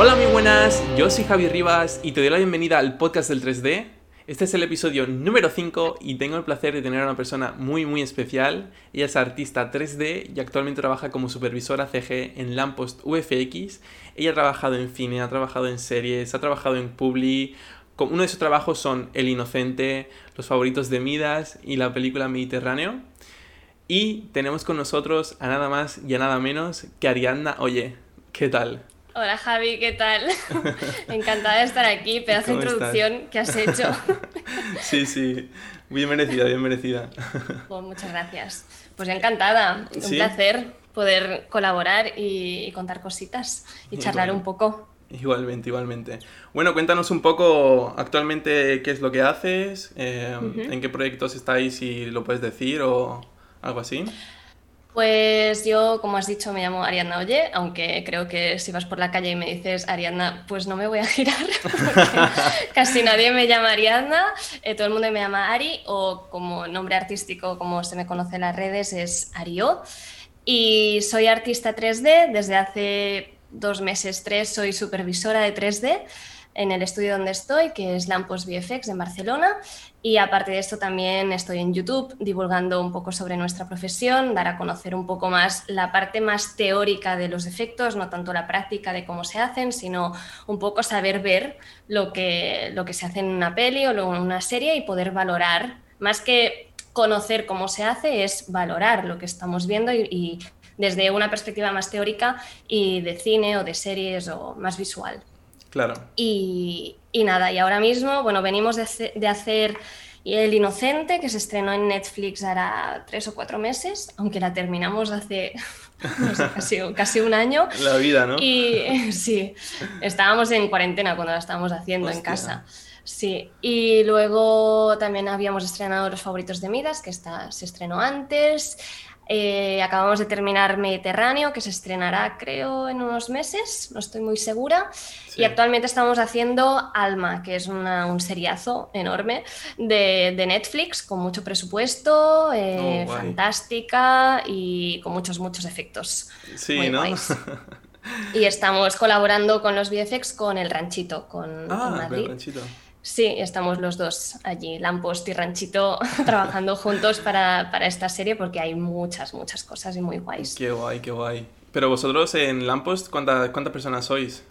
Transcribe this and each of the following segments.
Hola, muy buenas. Yo soy Javi Rivas y te doy la bienvenida al podcast del 3D. Este es el episodio número 5 y tengo el placer de tener a una persona muy muy especial. Ella es artista 3D y actualmente trabaja como supervisora CG en Lampost UFX. Ella ha trabajado en cine, ha trabajado en series, ha trabajado en Publi. Uno de sus trabajos son El Inocente, Los Favoritos de Midas y la película Mediterráneo. Y tenemos con nosotros a nada más y a nada menos que Ariadna Oye. ¿Qué tal? Hola Javi, ¿qué tal? Encantada de estar aquí, pedazo de introducción que has hecho. sí, sí, bien merecida, bien merecida. Pues muchas gracias. Pues encantada, un placer poder colaborar y, contar cositas y charlar un poco. Igualmente, igualmente. Bueno, cuéntanos un poco actualmente qué es lo que haces, eh, en qué proyectos estáis, si lo puedes decir o algo así. Pues yo, como has dicho, me llamo Ariadna Oye, aunque creo que si vas por la calle y me dices Ariadna, pues no me voy a girar, porque casi nadie me llama Ariadna, eh, todo el mundo me llama Ari, o como nombre artístico, como se me conoce en las redes, es Ario. Y soy artista 3D, desde hace dos meses, tres, soy supervisora de 3D en el estudio donde estoy, que es Lampos VFX en Barcelona. Y aparte de esto también estoy en YouTube divulgando un poco sobre nuestra profesión, dar a conocer un poco más la parte más teórica de los efectos, no tanto la práctica de cómo se hacen, sino un poco saber ver lo que, lo que se hace en una peli o en una serie y poder valorar, más que conocer cómo se hace, es valorar lo que estamos viendo y, y desde una perspectiva más teórica y de cine o de series o más visual. Claro. Y, nada, y ahora mismo, bueno, venimos de, hacer El Inocente, que se estrenó en Netflix hará tres o cuatro meses, aunque la terminamos hace casi, un año. La vida, ¿no? Y sí, estábamos en cuarentena cuando la estábamos haciendo en casa. Sí, y luego también habíamos estrenado Los Favoritos de Midas, que está, se estrenó antes. Eh, acabamos de terminar Mediterráneo, que se estrenará creo en unos meses, no estoy muy segura. Y actualmente estamos haciendo Alma, que es un seriazo enorme de, Netflix, con mucho presupuesto, eh, oh, fantástica y con muchos, muchos efectos. Sí, ¿no? y estamos colaborando con los VFX con El Ranchito, con, ah, Madrid. El Ranchito. Sí, estamos los dos allí, Lampost y Ranchito, trabajando juntos para, esta serie porque hay muchas, muchas cosas y muy guays. Qué guay, qué guay. Pero vosotros en Lampost, ¿cuántas personas sois?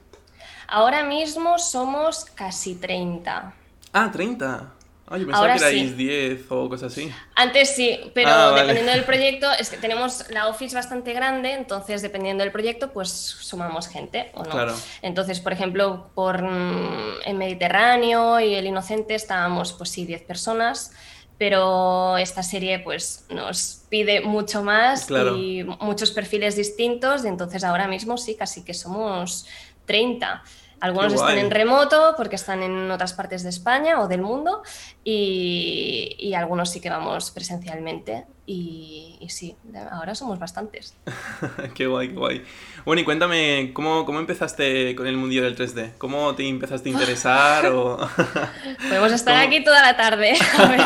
Ahora mismo somos casi 30. Ah, 30. Ah, yo pensaba que erais 10 o cosas así. Antes sí, pero ah, dependiendo del proyecto, es que tenemos la office bastante grande, entonces dependiendo del proyecto, pues sumamos gente o no. Claro. Entonces, por ejemplo, por mm, el Mediterráneo y el Inocente estábamos, pues sí, 10 personas, pero esta serie pues nos pide mucho más y muchos perfiles distintos, y entonces ahora mismo sí, casi que somos 30. Algunos están en remoto porque están en otras partes de España o del mundo y, algunos sí que vamos presencialmente y, sí, ahora somos bastantes. qué guay, qué guay. Bueno, y cuéntame, ¿cómo, ¿cómo, empezaste con el mundillo del 3D? ¿Cómo te empezaste a interesar? o... Podemos estar aquí toda la tarde. A ver.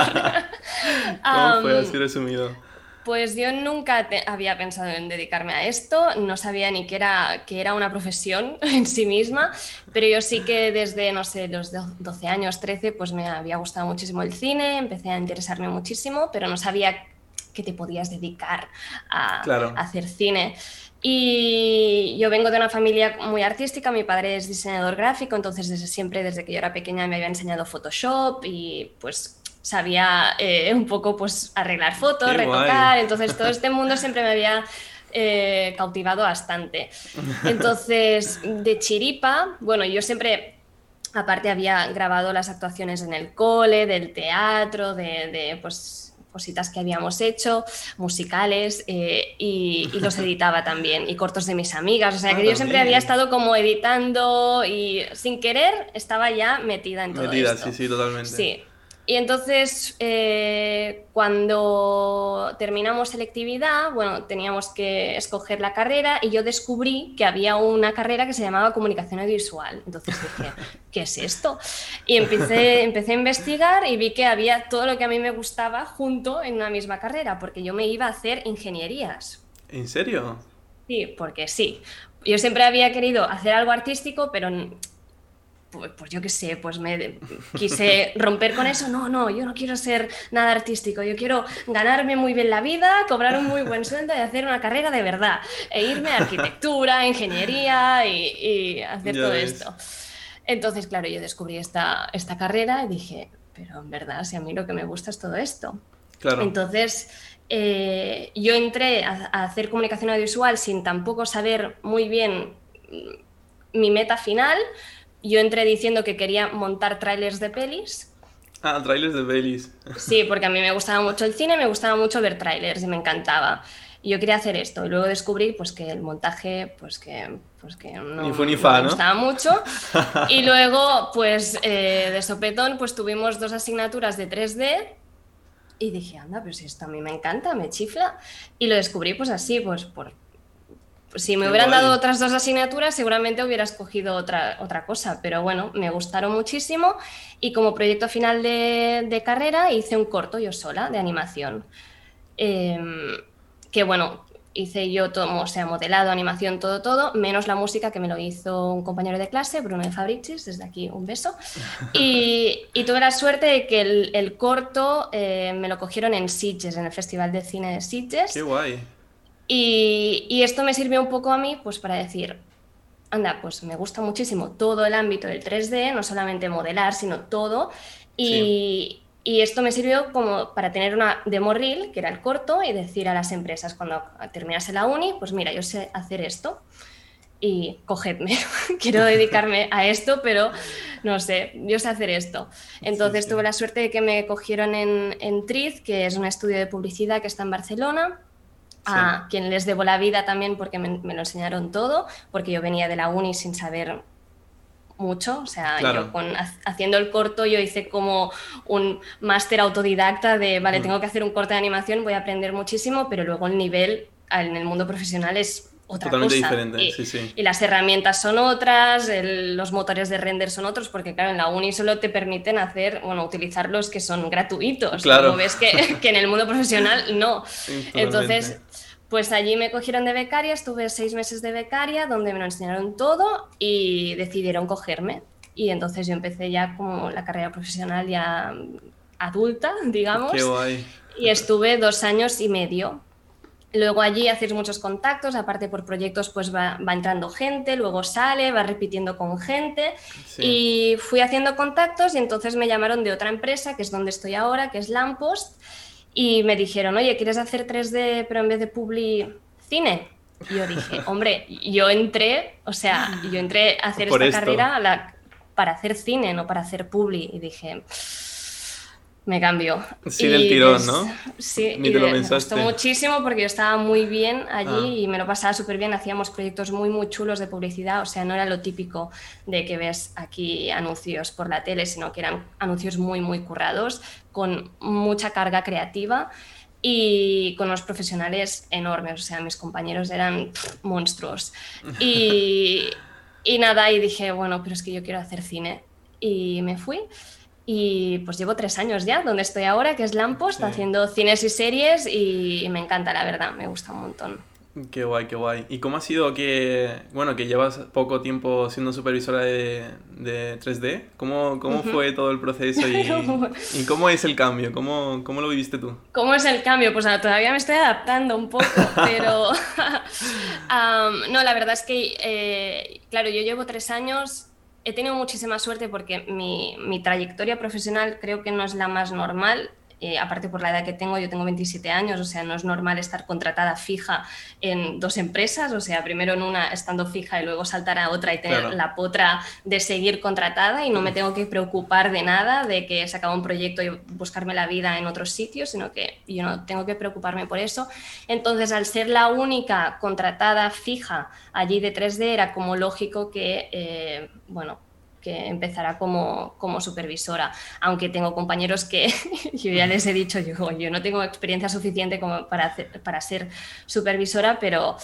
¿Cómo fue así resumido? Pues yo nunca había pensado en dedicarme a esto, no sabía ni que era, que era una profesión en sí misma, pero yo sí que desde, no sé, los 12 años, 13, pues me había gustado muchísimo el cine, empecé a interesarme muchísimo, pero no sabía que te podías dedicar a, hacer cine. Y yo vengo de una familia muy artística, mi padre es diseñador gráfico, entonces desde siempre, desde que yo era pequeña, me había enseñado Photoshop y pues sabía eh, un poco pues arreglar fotos, retocar, entonces todo este mundo siempre me había eh, cautivado bastante. Entonces, de chiripa, bueno, yo siempre, aparte había grabado las actuaciones en el cole, del teatro, de, pues cositas que habíamos hecho, musicales, eh, y, los editaba también, y cortos de mis amigas. O sea, que ah, yo siempre había estado como editando y sin querer estaba ya metida en todo metida, sí, sí, totalmente. Sí. Y entonces, eh, cuando terminamos selectividad, bueno, teníamos que escoger la carrera y yo descubrí que había una carrera que se llamaba comunicación audiovisual. Entonces dije, ¿qué es esto? Y empecé, empecé a investigar y vi que había todo lo que a mí me gustaba junto en una misma carrera, porque yo me iba a hacer ingenierías. ¿En serio? Sí, porque sí. Yo siempre había querido hacer algo artístico, pero pues, pues, yo qué sé, pues me quise romper con eso. No, no, yo no quiero ser nada artístico. Yo quiero ganarme muy bien la vida, cobrar un muy buen sueldo y hacer una carrera de verdad. E irme a arquitectura, ingeniería y, hacer todo esto. Entonces, claro, yo descubrí esta, esta carrera y dije, pero en verdad, si a mí lo que me gusta es todo esto. Claro. Entonces, eh, yo entré a, hacer comunicación audiovisual sin tampoco saber muy bien mm, mi meta final. Yo entré diciendo que quería montar trailers de pelis. Ah, trailers de pelis. Sí, porque a mí me gustaba mucho el cine, me gustaba mucho ver trailers y me encantaba. Y yo quería hacer esto. Y luego descubrí pues, que el montaje, pues que, pues, que no, ni ni fa, me gustaba mucho. y luego, pues de sopetón, pues tuvimos dos asignaturas de 3D. Y dije, anda, pero si esto a mí me encanta, me chifla. Y lo descubrí pues así, pues por... Si me hubieran dado otras dos asignaturas, seguramente hubiera escogido otra, otra cosa, pero bueno, me gustaron muchísimo y como proyecto final de, de carrera hice un corto yo sola de animación. Eh, que bueno, hice yo todo, o sea, modelado, animación, todo, todo, menos la música que me lo hizo un compañero de clase, Bruno de Fabricis, desde aquí un beso. Y, tuve la suerte de que el, corto eh, me lo cogieron en Sitges, en el Festival de Cine de Sitges. ¡Qué guay! Y, y, esto me sirvió un poco a mí, pues para decir, anda, pues me gusta muchísimo todo el ámbito del 3D, no solamente modelar, sino todo. Y, y esto me sirvió como para tener una demo reel, que era el corto, y decir a las empresas cuando terminase la uni, pues mira, yo sé hacer esto y cogedme, quiero dedicarme a esto, pero no sé, yo sé hacer esto. Entonces tuve la suerte de que me cogieron en, en Triz, que es un estudio de publicidad que está en Barcelona, a quien les debo la vida también porque me, me, lo enseñaron todo, porque yo venía de la uni sin saber mucho, o sea, yo con, haciendo el corto yo hice como un máster autodidacta de, vale, mm. tengo que hacer un corte de animación, voy a aprender muchísimo, pero luego el nivel en el mundo profesional es otra Totalmente cosa. diferente, y, sí, sí. Y las herramientas son otras, los motores de render son otros, porque claro, en la uni solo te permiten hacer, bueno, utilizar los que son gratuitos. Claro. ves que, que, en el mundo profesional no. Entonces pues allí me cogieron de becaria, estuve seis meses de becaria, donde me lo enseñaron todo y decidieron cogerme. Y entonces yo empecé ya como la carrera profesional ya adulta, digamos. Qué guay. Y estuve dos años y medio. Luego allí haces muchos contactos, aparte por proyectos pues va, entrando gente, luego sale, va repitiendo con gente. Y fui haciendo contactos y entonces me llamaron de otra empresa, que es donde estoy ahora, que es Lampost y me dijeron, oye, ¿quieres hacer 3D pero en vez de publi cine? Y yo dije, hombre, yo entré, o sea, yo entré a hacer esta carrera para hacer cine, no para hacer publi. Y dije, me cambió. Sí, del tirón, ¿no? Sí, y me gustó muchísimo porque yo estaba muy bien allí ah. y me lo pasaba súper bien. Hacíamos proyectos muy, muy chulos de publicidad, o sea, no era lo típico de que ves aquí anuncios por la tele, sino que eran anuncios muy, muy currados, con mucha carga creativa y con unos profesionales enormes, o sea, mis compañeros eran monstruos. Y, y nada, y dije, bueno, pero es que yo quiero hacer cine. Y me fui. Y pues llevo tres años ya, donde estoy ahora, que es Lampost, haciendo cines y series y me encanta, la verdad, me gusta un montón. Qué guay, qué guay. ¿Y cómo ha sido que, bueno, que llevas poco tiempo siendo supervisora de, de 3D? ¿Cómo, cómo fue todo el proceso y, y, cómo es el cambio? ¿Cómo, ¿Cómo lo viviste tú? ¿Cómo es el cambio? Pues todavía me estoy adaptando un poco, pero no, la verdad es que, eh, claro, yo llevo tres años he tenido muchísima suerte porque mi, mi, trayectoria profesional creo que no es la más normal. Eh, aparte por la edad que tengo, yo tengo 27 años, o sea, no es normal estar contratada fija en dos empresas, o sea, primero en una estando fija y luego saltar a otra y tener la potra de seguir contratada y no me tengo que preocupar de nada, de que se acaba un proyecto y buscarme la vida en otros sitios, sino que yo no tengo que preocuparme por eso. Entonces, al ser la única contratada fija allí de 3D, era como lógico que, eh, bueno, que empezará como, como supervisora, aunque tengo compañeros que yo ya les he dicho, yo, yo no tengo experiencia suficiente como para, para ser supervisora, pero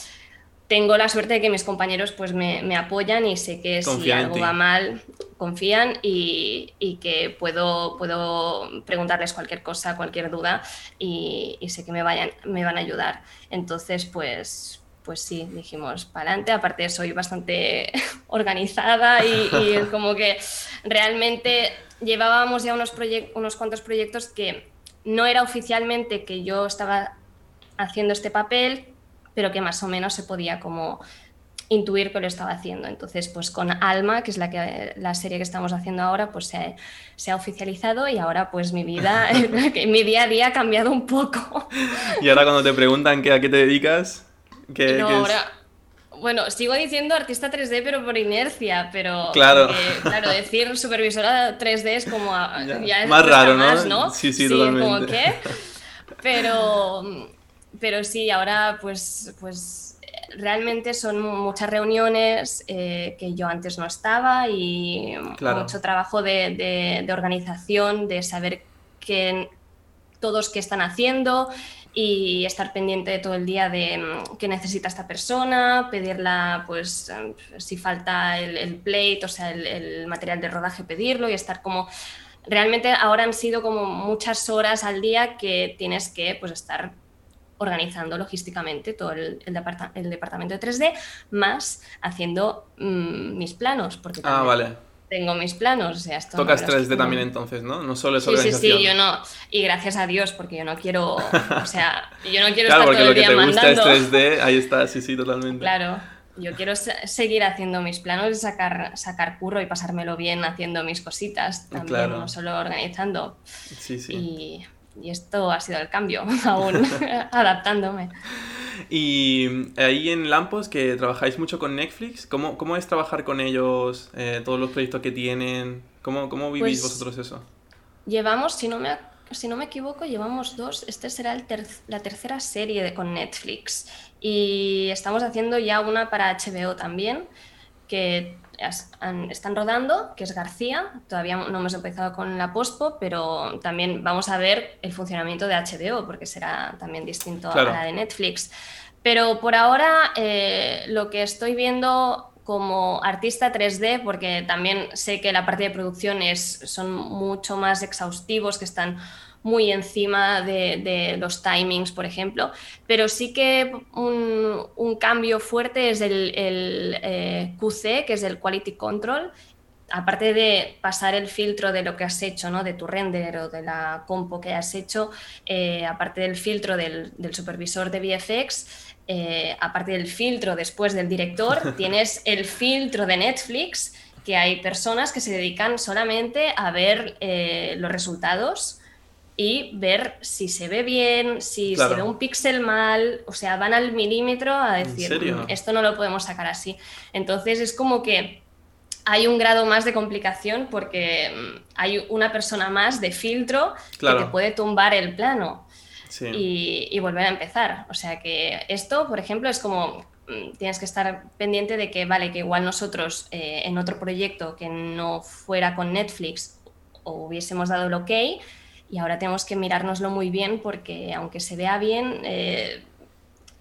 tengo la suerte de que mis compañeros pues me, me apoyan y sé que si algo va mal confían y, y, que puedo, puedo preguntarles cualquier cosa, cualquier duda y, y sé que me, vayan, me van a ayudar. Entonces, pues, pues sí, dijimos, para adelante. Aparte, soy bastante organizada y, y, como que realmente llevábamos ya unos, unos cuantos proyectos que no era oficialmente que yo estaba haciendo este papel, pero que más o menos se podía como intuir que lo estaba haciendo. Entonces, pues con Alma, que es la, que, la serie que estamos haciendo ahora, pues se, se ha oficializado y ahora pues mi vida, mi día a día ha cambiado un poco. Y ahora cuando te preguntan qué, a qué te dedicas, ¿qué, no, qué ahora, bueno, sigo diciendo artista 3D, pero por inercia, pero Claro. porque, claro, decir supervisora 3D es como a- Ya, ya, es más raro, ¿no? más, ¿no? Sí, sí, como totalmente. ¿qué? Pero, pero sí, ahora pues, pues realmente son muchas reuniones eh, que yo antes no estaba y Claro. mucho trabajo de, de- de organización, de saber qué, todos qué están haciendo y estar pendiente todo el día de mm, qué necesita esta persona, pedirla, pues eh, si falta el, el plate, o sea, el, el material de rodaje, pedirlo y estar como... Realmente ahora han sido como muchas horas al día que tienes que pues estar organizando logísticamente todo el, el departa- el departamento de 3D, más haciendo mm, mis planos, porque Ah, vale. Tengo mis planos. O sea, esto no Tocas los 3D quito. también entonces, ¿no? No solo es Sí, sí, organización. sí, yo no. Y gracias a Dios, porque yo no quiero, o sea, yo no quiero Claro, estar porque todo lo el que día te gusta mandando. es 3D, ahí está, sí, sí, totalmente. Claro, yo quiero se- seguir haciendo mis planos y sacar, sacar curro y pasármelo bien haciendo mis cositas también, Claro. no solo organizando. Sí, sí. Y, y esto ha sido el cambio, aún adaptándome. Y ahí en Lampos, que trabajáis mucho con Netflix, ¿cómo, cómo es trabajar con ellos? Eh, todos los proyectos que tienen. ¿Cómo, cómo vivís Pues- vosotros eso? Llevamos, si no me, si no me equivoco, llevamos dos. Este será el ter- la tercera serie de, con Netflix. Y estamos haciendo ya una para HBO también, que están rodando, que es García. Todavía no hemos empezado con la postpo, pero también vamos a ver el funcionamiento de HBO, porque será también distinto Claro. a la de Netflix. Pero por ahora eh, lo que estoy viendo como artista 3D, porque también sé que la parte de producción es, son mucho más exhaustivos, que están muy encima de, de los timings, por ejemplo, pero sí que un, un cambio fuerte es el, el, eh, QC, que es el Quality Control, aparte de pasar el filtro de lo que has hecho, ¿no? de tu render o de la compo que has hecho, eh, aparte del filtro del, del supervisor de VFX, eh, aparte del filtro después del director, tienes el filtro de Netflix, que hay personas que se dedican solamente a ver eh, los resultados y ver si se ve bien, si Claro. se ve un píxel mal, o sea, van al milímetro a ¿En decir? "Mm, esto no lo podemos sacar así. Entonces es como que hay un grado más de complicación porque mm, hay una persona más de filtro Claro. que te puede tumbar el plano Sí. y, y volver a empezar. O sea que esto, por ejemplo, es como mm, tienes que estar pendiente de que, vale, que igual nosotros eh, en otro proyecto que no fuera con Netflix hubiésemos dado el ok y ahora tenemos que mirárnoslo muy bien porque aunque se vea bien, eh,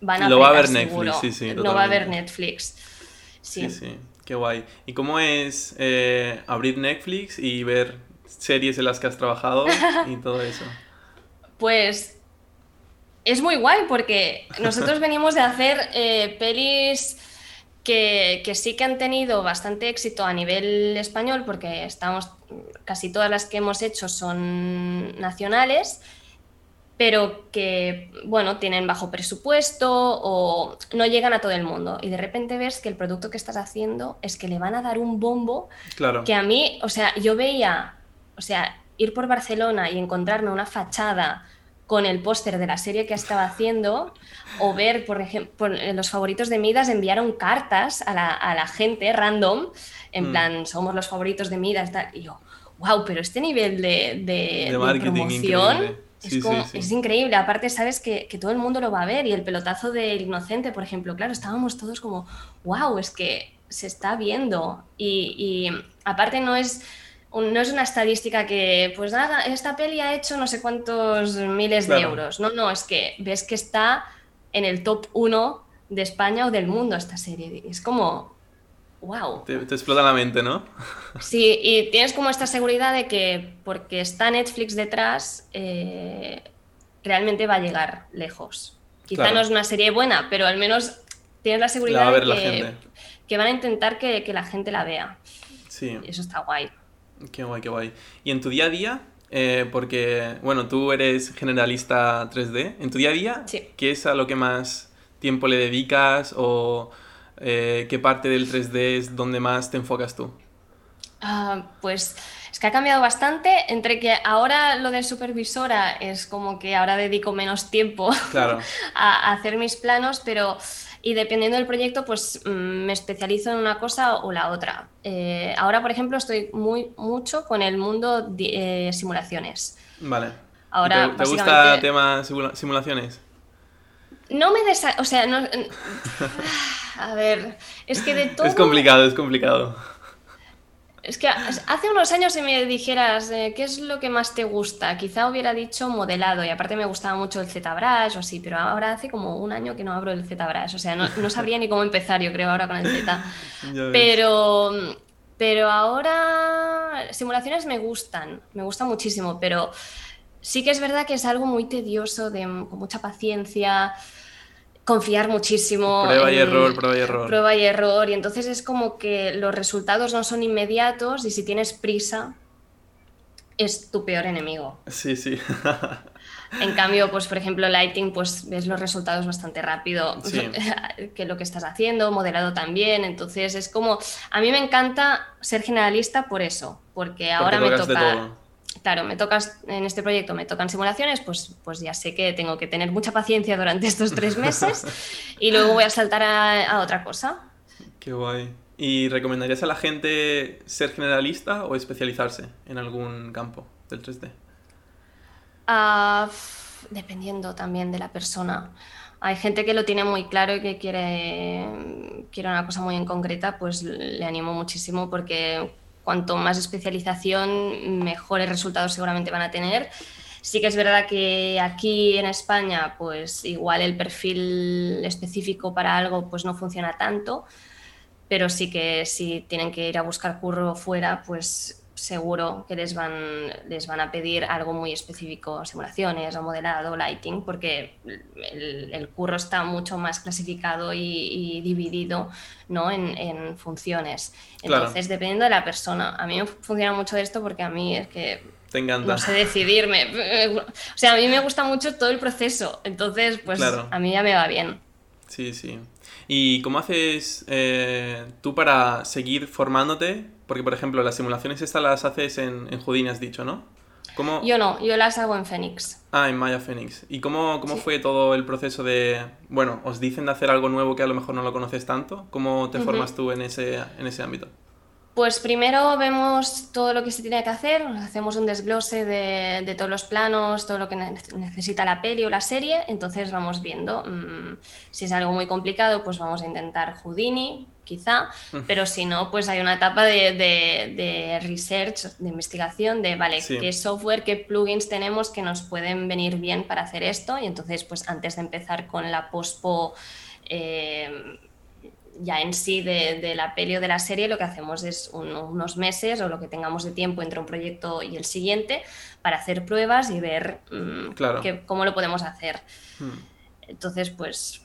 van a Lo va a apretar ver Netflix, seguro. sí, sí, No va a totalmente. Netflix. Sí, Sí. sí, qué guay. ¿Y cómo es eh, abrir Netflix y ver series en las que has trabajado y todo eso? Pues es muy guay porque nosotros venimos de hacer eh, pelis que, que sí que han tenido bastante éxito a nivel español porque estamos, casi todas las que hemos hecho son nacionales, pero que, bueno, tienen bajo presupuesto o no llegan a todo el mundo. Y de repente ves que el producto que estás haciendo es que le van a dar un bombo Claro. que a mí, o sea, yo veía, o sea, ir por Barcelona y encontrarme una fachada con el póster de la serie que estaba haciendo, o ver, por ejemplo, los favoritos de Midas enviaron cartas a la, a la gente random, en Mm. plan, somos los favoritos de Midas, tal, y yo, wow, pero este nivel de, de- De de marketing promoción es, Sí, como- sí, sí. es increíble. Aparte, sabes que, que todo el mundo lo va a ver, y el pelotazo del inocente, por ejemplo, claro, estábamos todos como, wow, es que se está viendo. Y, y aparte no es, no es una estadística que, pues nada, esta peli ha hecho no sé cuántos miles de euros. No, no, es que ves que está en el top 1 de España o del mundo esta serie. Es como, wow. Te, te explota la mente, ¿no? Sí, y tienes como esta seguridad de que porque está Netflix detrás, eh, realmente va a llegar lejos. Quizá Claro. no es una serie buena, pero al menos tienes la seguridad de que, que, van a intentar que, que, la gente la vea. Sí. Y eso está guay. Qué guay, qué guay. ¿Y en tu día a día? Eh, porque, bueno, tú eres generalista 3D. ¿En tu día a día? Sí. ¿Qué es a lo que más tiempo le dedicas o eh, qué parte del 3D es donde más te enfocas tú? Ah, pues es que ha cambiado bastante entre que ahora lo de supervisora es como que ahora dedico menos tiempo a, hacer mis planos, pero y dependiendo del proyecto, pues mm, me especializo en una cosa o la otra. Eh, ahora, por ejemplo, estoy muy mucho con el mundo de eh, simulaciones. Vale. Ahora, ¿Te, gusta el tema simulaciones? No me desa... O sea, no... A ver, es que de todo... Es complicado, es complicado. Es que hace unos años si me dijeras eh, qué es lo que más te gusta, quizá hubiera dicho modelado y aparte me gustaba mucho el ZBrush o así, pero ahora hace como un año que no abro el ZBrush, o sea, no, sabría ni cómo empezar yo creo ahora con el Z. pero, pero ahora simulaciones me gustan, me gustan muchísimo, pero sí que es verdad que es algo muy tedioso, de, con mucha paciencia confiar muchísimo. Prueba y error, prueba y error. Prueba y error. Y entonces es como que los resultados no son inmediatos y si tienes prisa, es tu peor enemigo. Sí, sí. En cambio, pues por ejemplo, Lighting, pues ves los resultados bastante rápido que lo que estás haciendo, modelado también. Entonces es como, a mí me encanta ser generalista por eso, porque ahora me toca claro, me tocas en este proyecto, me tocan simulaciones, pues, pues ya sé que tengo que tener mucha paciencia durante estos tres meses y luego voy a saltar a, otra cosa. Qué guay. ¿Y recomendarías a la gente ser generalista o especializarse en algún campo del 3D? Ah, dependiendo también de la persona. Hay gente que lo tiene muy claro y que quiere, quiere una cosa muy en concreta, pues le animo muchísimo porque cuanto más especialización, mejores resultados seguramente van a tener. Sí que es verdad que aquí en España, pues igual el perfil específico para algo pues no funciona tanto, pero sí que si tienen que ir a buscar curro fuera, pues seguro que les van, les van a pedir algo muy específico, simulaciones o modelado, lighting, porque el, curro está mucho más clasificado y, dividido ¿no? en, funciones. Entonces, dependiendo de la persona, a mí me funciona mucho esto porque a mí es que Te encanta. no sé decidirme. O sea, a mí me gusta mucho todo el proceso, entonces, pues a mí ya me va bien. Sí, sí. ¿Y cómo haces eh, tú para seguir formándote porque, por ejemplo, las simulaciones estas las haces en, en Houdini, has dicho, ¿no? ¿Cómo... Yo no, yo las hago en Phoenix. Ah, en Maya Phoenix. ¿Y cómo, cómo fue todo el proceso de... Bueno, os dicen de hacer algo nuevo que a lo mejor no lo conoces tanto? ¿Cómo te formas tú en ese, en ese ámbito? Pues primero vemos todo lo que se tiene que hacer, hacemos un desglose de, todos los planos, todo lo que necesita la peli o la serie, entonces vamos viendo. Mm, si es algo muy complicado, pues vamos a intentar Houdini, quizá, pero si no, pues hay una etapa de, research, de investigación, de, vale, qué software, qué plugins tenemos que nos pueden venir bien para hacer esto, y entonces, pues antes de empezar con la pospo... Eh, ya en sí de, la peli o de la serie lo que hacemos es unos meses o lo que tengamos de tiempo entre un proyecto y el siguiente para hacer pruebas y ver mm, cómo lo podemos hacer. Hmm. Entonces, pues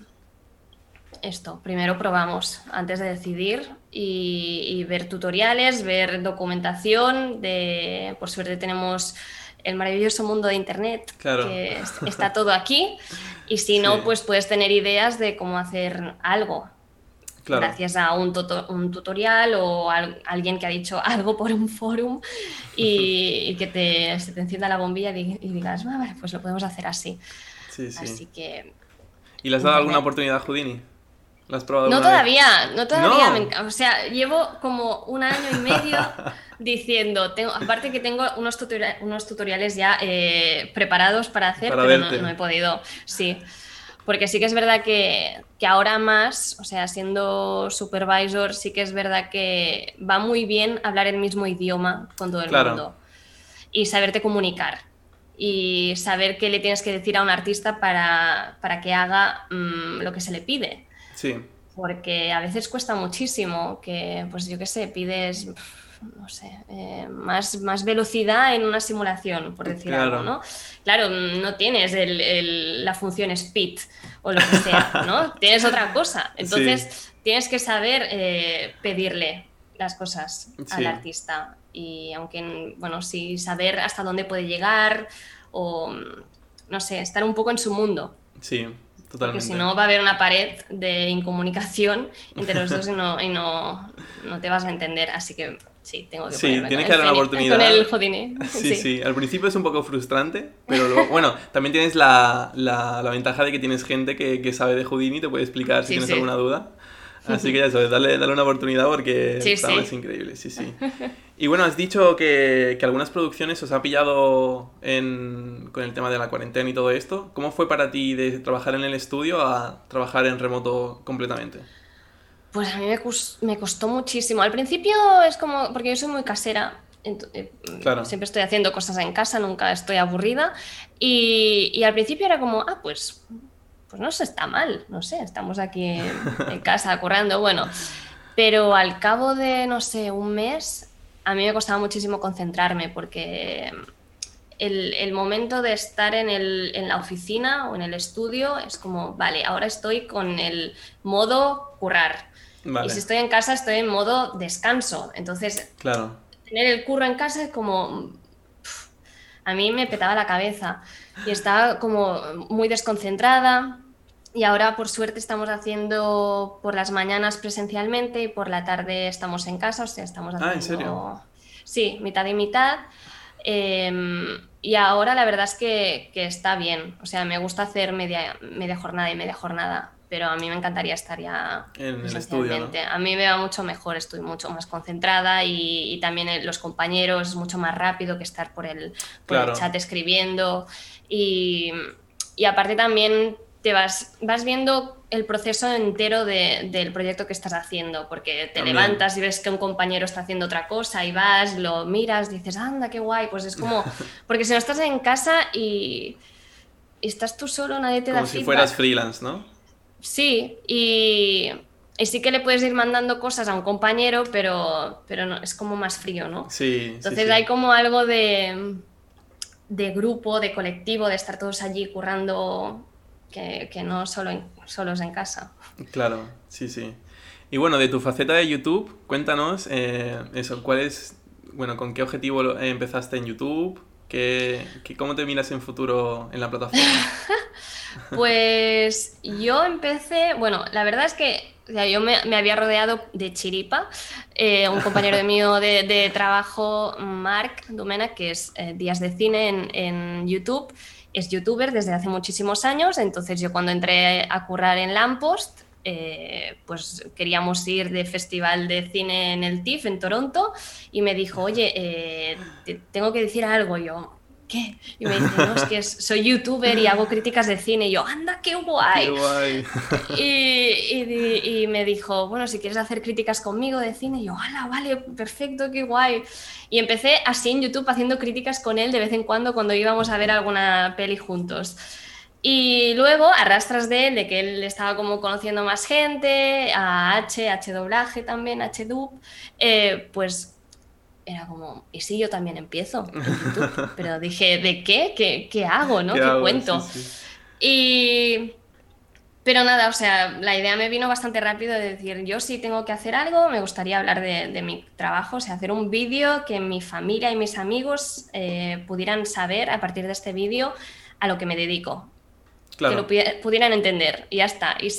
esto, primero probamos antes de decidir y, ver tutoriales, ver documentación, de, por suerte tenemos el maravilloso mundo de Internet, que está todo aquí, y si no, pues puedes tener ideas de cómo hacer algo gracias a un, un, tutorial o a alguien que ha dicho algo por un forum y, que te, se te encienda la bombilla y, digas, ah, pues lo podemos hacer así. Sí, sí. Así que... ¿Y le has dado alguna oportunidad a Houdini? ¿La has probado no todavía, no todavía, o sea, llevo como un año y medio diciendo, tengo, aparte que tengo unos, unos tutoriales ya eh, preparados para hacer, pero no, no, he podido, sí. Porque sí que es verdad que, ahora más, o sea, siendo supervisor, sí que es verdad que va muy bien hablar el mismo idioma con todo el mundo y saberte comunicar y saber qué le tienes que decir a un artista para, que haga mm, lo que se le pide. Sí. Porque a veces cuesta muchísimo que, pues yo qué sé, pides no sé, eh, más, más velocidad en una simulación, por decir algo, ¿no? Claro, no tienes la función speed o lo que sea, ¿no? tienes otra cosa. Entonces, tienes que saber eh, pedirle las cosas al artista. Y aunque, bueno, sí, saber hasta dónde puede llegar o, no sé, estar un poco en su mundo. Sí, Totalmente. Porque si no va a haber una pared de incomunicación entre los dos y, no, y no, no, te vas a entender. Así que sí, tengo que Sí, tienes que dar una oportunidad. Con el Houdini. Sí, sí, Al principio es un poco frustrante, pero luego, bueno, también tienes la, la, la, ventaja de que tienes gente que, que sabe de Houdini y te puede explicar si tienes alguna duda. Así que ya eso, darle, darle una oportunidad porque es increíble, sí, sí. Y bueno, has dicho que, que algunas producciones os ha pillado en, con el tema de la cuarentena y todo esto. ¿Cómo fue para ti de trabajar en el estudio a trabajar en remoto completamente? Pues a mí me, me costó muchísimo. Al principio es como, porque yo soy muy casera, eh, Siempre estoy haciendo cosas en casa, nunca estoy aburrida. Y, y, al principio era como, ah, pues pues no se está mal, no sé, estamos aquí en, casa currando, bueno, pero al cabo de, no sé, un mes, a mí me costaba muchísimo concentrarme porque el, momento de estar en, el, en, la oficina o en el estudio es como, vale, ahora estoy con el modo currar. Y si estoy en casa, estoy en modo descanso. Entonces, claro. tener el curro en casa es como... a mí me petaba la cabeza y estaba como muy desconcentrada. Y ahora, por suerte, estamos haciendo por las mañanas presencialmente y por la tarde estamos en casa, o sea, estamos haciendo... Ah, ¿en serio? Sí, mitad y mitad. Em, y ahora la verdad es que, que, está bien. O sea, me gusta hacer media, media jornada y media jornada, pero a mí me encantaría estar ya en el estudio. A mí me va mucho mejor, estoy mucho más concentrada y, y también los compañeros es mucho más rápido que estar por el, por el chat escribiendo. Y, y aparte también te vas, vas viendo el proceso entero del proyecto que estás haciendo, porque te levantas y ves que un compañero está haciendo otra cosa y vas, lo miras, dices, anda, qué guay, pues es como, porque si no estás en casa y, estás tú solo, nadie te da Como si fueras freelance, ¿no? Sí, y, y, sí que le puedes ir mandando cosas a un compañero, pero, pero no, es como más frío, ¿no? Sí. Entonces hay como algo de, de grupo, de colectivo, de estar todos allí currando que, no solo en, solos en casa. Claro, sí, sí. Y bueno, de tu faceta de YouTube, cuéntanos eh, eso, ¿cuál es, bueno, con qué objetivo empezaste en YouTube? ¿Qué, ¿Cómo te miras en futuro en la plataforma? pues yo empecé, bueno, la verdad es que yo me, había rodeado de chiripa, eh, un compañero mío de, de, trabajo, Marc Dumena, que es eh, Días de Cine en, en YouTube, es youtuber desde hace muchísimos años, entonces yo cuando entré a currar en Lampost, eh, pues queríamos ir de festival de cine en el TIFF en Toronto y me dijo, oye, eh, te tengo que decir algo. yo, ¿qué? Y me dice, no, es que soy youtuber y hago críticas de cine. Y yo, anda, qué guay. Qué guay. Y, y, me dijo, bueno, si quieres hacer críticas conmigo de cine, y yo, hala, vale, perfecto, qué guay. Y empecé así en YouTube haciendo críticas con él de vez en cuando cuando íbamos a ver alguna peli juntos. Y luego, a rastras de él, de que él estaba como conociendo más gente, a H, H doblaje también, H dub, eh, pues era como, ¿y si yo también empiezo en YouTube? Pero dije, ¿de qué? ¿Qué, qué hago? ¿no? ¿Qué, cuento? Y... Pero nada, o sea, la idea me vino bastante rápido de decir, yo sí tengo que hacer algo, me gustaría hablar de, mi trabajo, o sea, hacer un vídeo que mi familia y mis amigos eh, pudieran saber a partir de este vídeo a lo que me dedico. Que lo pudieran entender y ya está. Y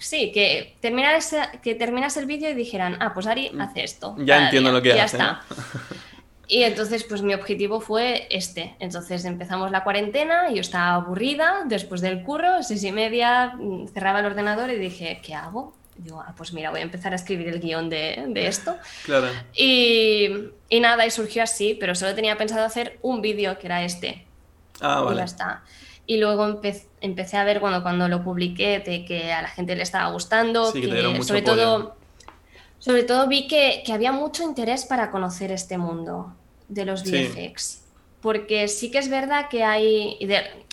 sí, que, terminas, que terminas el vídeo y dijeran, ah, pues Ari mm, hace esto. Ya entiendo lo que hace. Ya está. Y entonces, pues mi objetivo fue este. Entonces empezamos la cuarentena, yo estaba aburrida después del curro, seis y media, mm, cerraba el ordenador y dije, ¿qué hago? digo, ah, pues mira, voy a empezar a escribir el guion de, de esto. Claro. Y, y, nada, y surgió así, pero solo tenía pensado hacer un vídeo que era este. Ah, vale. Y ya está. Y luego empecé a ver cuando, cuando lo publiqué de que a la gente le estaba gustando, que, sobre todo sobre todo vi que, que, había mucho interés para conocer este mundo de los VFX. Porque sí que es verdad que hay,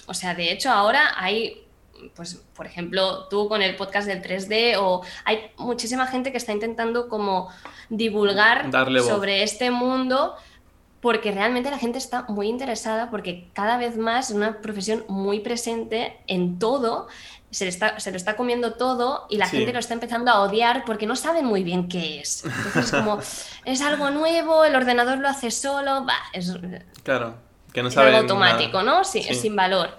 o sea, de hecho ahora hay pues, por ejemplo, tú con el podcast del 3D o hay muchísima gente que está intentando como divulgar sobre este mundo porque realmente la gente está muy interesada porque cada vez más es una profesión muy presente en todo, se le está, se lo está comiendo todo y la gente lo está empezando a odiar porque no saben muy bien qué es. Entonces, como es algo nuevo, el ordenador lo hace solo, es, claro, que no sabe algo automático, ¿no? Sí, es sin valor.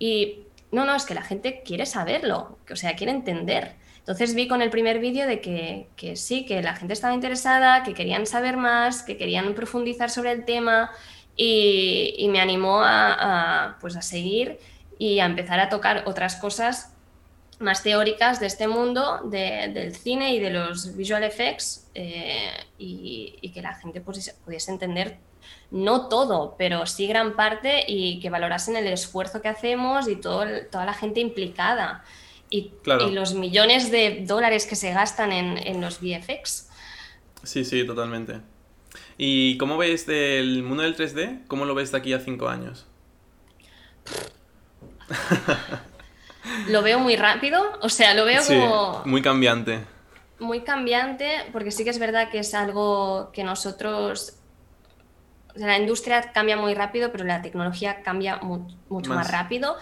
Y no, no, es que la gente quiere saberlo, o sea, quiere entender. Entonces vi con el primer vídeo de que, sí, que la gente estaba interesada, que querían saber más, que querían profundizar sobre el tema y, me animó a, pues a seguir y a empezar a tocar otras cosas más teóricas de este mundo, del cine y de los visual effects eh, y, que la gente pues, pudiese entender no todo, pero sí gran parte y que valorasen el esfuerzo que hacemos y todo, toda la gente implicada y, los millones de dólares que se gastan en, los VFX. Sí, sí, totalmente. ¿Y cómo ves del mundo del 3D? ¿Cómo lo ves de aquí a cinco años? lo veo muy rápido, o sea, lo veo como... Muy cambiante. Muy cambiante, porque sí que es verdad que es algo que nosotros... la industria cambia muy rápido, pero la tecnología cambia mucho más rápido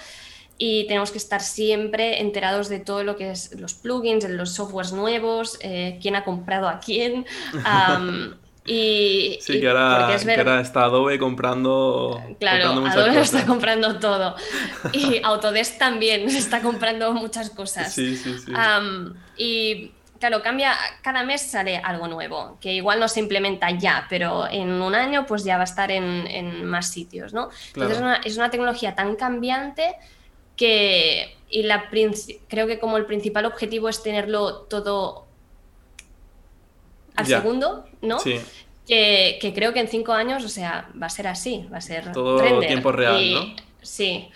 y tenemos que estar siempre enterados de todo lo que es los plugins, los softwares nuevos, eh, quién ha comprado a quién. y, sí, que, ahora, está Adobe comprando. Claro, Adobe está comprando todo. Y Autodesk también está comprando muchas cosas. Sí, sí, sí. y claro, cambia, cada mes sale algo nuevo, que igual no se implementa ya, pero en un año pues ya va a estar en, más sitios, ¿no? Entonces es una tecnología tan cambiante que y la creo que como el principal objetivo es tenerlo todo al segundo, ¿no? Sí. Que, creo que en cinco años, o sea, va a ser así, va a ser todo tiempo real, ¿no? Sí.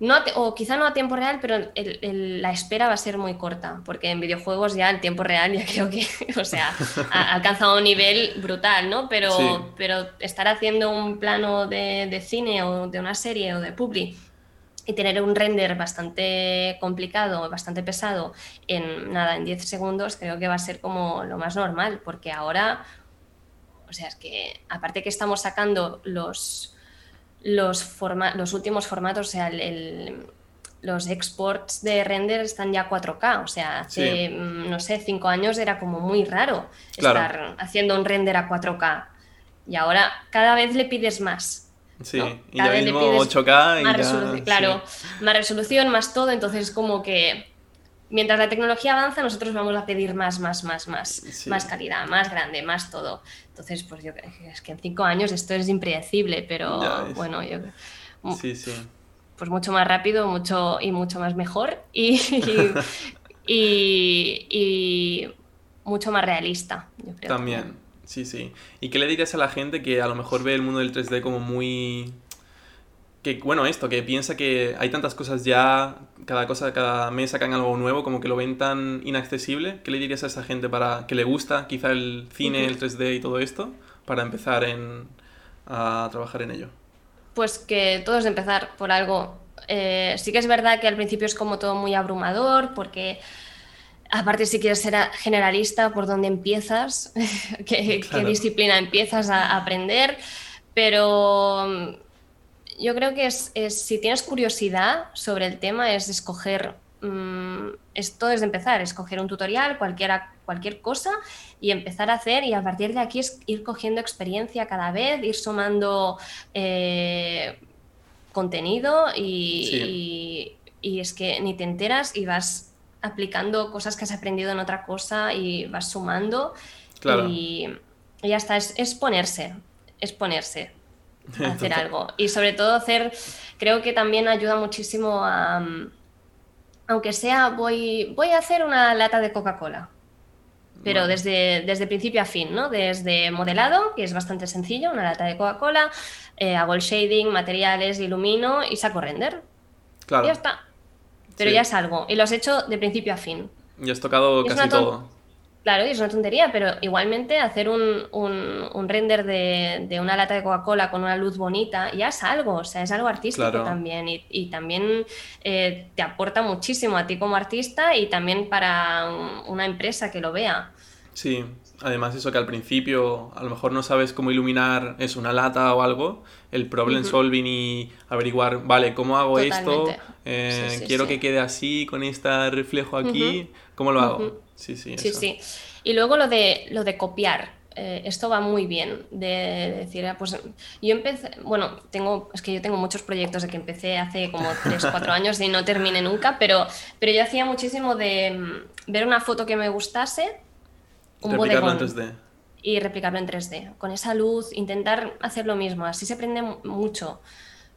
No, o quizá no a tiempo real, pero la espera va a ser muy corta, porque en videojuegos ya el tiempo real ya creo que, o sea, ha alcanzado un nivel brutal, ¿no? Pero, pero estar haciendo un plano de, de, cine o de una serie o de publi y tener un render bastante complicado, bastante pesado en nada, en 10 segundos, creo que va a ser como lo más normal, porque ahora, o sea, es que aparte que estamos sacando los, los, los últimos formatos, o sea, los exports de render están ya 4K, o sea, hace, mm, no sé, 5 años era como muy raro estar haciendo un render a 4K. Y ahora cada vez le pides más. Sí, y lo mismo 8K y más resolución, Claro, más resolución, más todo, entonces como que mientras la tecnología avanza, nosotros vamos a pedir más, más, más, más, más calidad, más grande, más todo. Entonces, pues yo creo que es que en cinco años esto es impredecible, pero bueno, yo Sí, sí. Pues mucho más rápido, mucho y mucho más mejor y, y, y, mucho más realista, yo creo. También. Sí, sí. ¿Y qué le dirías a la gente que a lo mejor ve el mundo del 3D como muy... Que, bueno, esto, que piensa que hay tantas cosas ya, cada cosa, cada mes sacan algo nuevo, como que lo ven tan inaccesible. ¿Qué le dirías a esa gente para que le gusta quizá el cine, el 3D y todo esto, para empezar en, a trabajar en ello? Pues que todo es empezar por algo. Eh, sí que es verdad que al principio es como todo muy abrumador, porque Aparte, si quieres ser generalista, ¿por dónde empiezas? ¿Qué, disciplina empiezas a aprender? Pero mm, yo creo que es, si tienes curiosidad sobre el tema, es escoger, mm, esto es empezar, escoger un tutorial, cualquiera, cualquier cosa, y empezar a hacer, y a partir de aquí es ir cogiendo experiencia cada vez, ir sumando eh, contenido, y, y es que ni te enteras y vas aplicando cosas que has aprendido en otra cosa y vas sumando. Y, ya está, es, ponerse, es ponerse a hacer algo. Y sobre todo hacer, creo que también ayuda muchísimo a, aunque sea, voy, voy a hacer una lata de Coca-Cola. Pero desde, desde principio a fin, ¿no? Desde modelado, que es bastante sencillo, una lata de Coca-Cola, eh, hago el shading, materiales, ilumino y saco render. Claro. Y ya está pero ya es algo. Y lo has hecho de principio a fin. Y has tocado casi todo. Claro, y es una tontería, pero igualmente hacer un, render de, una lata de Coca-Cola con una luz bonita ya es algo, o sea, es algo artístico también y, también eh, te aporta muchísimo a ti como artista y también para una empresa que lo vea. Sí, además eso que al principio a lo mejor no sabes cómo iluminar es una lata o algo, el problem solving y averiguar, vale, ¿cómo hago esto? Eh, quiero que quede así, con este reflejo aquí, ¿cómo lo hago? Sí, sí. Sí, sí. Y luego lo de, lo de copiar. Eh, esto va muy bien de, decir, ah, pues yo empecé, bueno, tengo, es que yo tengo muchos proyectos de que empecé hace como 3, 4 años y no terminé nunca, pero, pero yo hacía muchísimo de mm, ver una foto que me gustase, un bodegón, en 3D. Y replicarlo en 3D. Con esa luz, intentar hacer lo mismo, así se aprende mucho.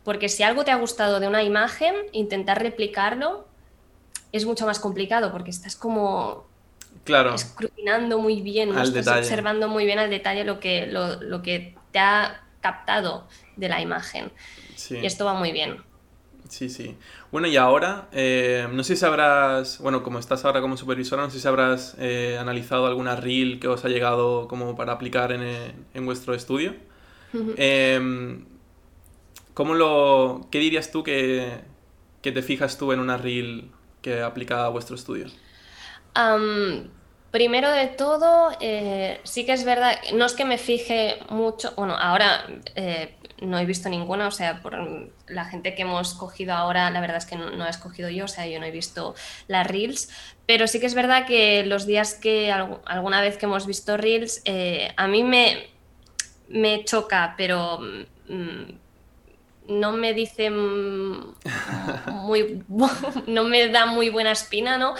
Porque si algo te ha gustado de una imagen, intentar replicarlo es mucho más complicado porque estás como claro. escrutinando muy bien, estás observando muy bien al detalle lo que, lo, que te ha captado de la imagen. Y esto va muy bien. Sí, sí. Bueno, y ahora, eh, no sé si habrás, bueno, como estás ahora como supervisora, no sé si habrás eh, analizado alguna reel que os ha llegado como para aplicar en, en vuestro estudio. Em, ¿cómo lo, ¿Qué dirías tú que, que, te fijas tú en una reel que aplica a vuestro estudio? Primero de todo, eh, sí que es verdad, no es que me fije mucho, bueno, ahora eh, no he visto ninguna, o sea, por la gente que hemos cogido ahora, la verdad es que no, he escogido yo, o sea, yo no he visto las reels, pero sí que es verdad que los días que alguna vez que hemos visto reels, eh, a mí me, me choca, pero... Mm, no me dice muy no me da muy buena espina, ¿no?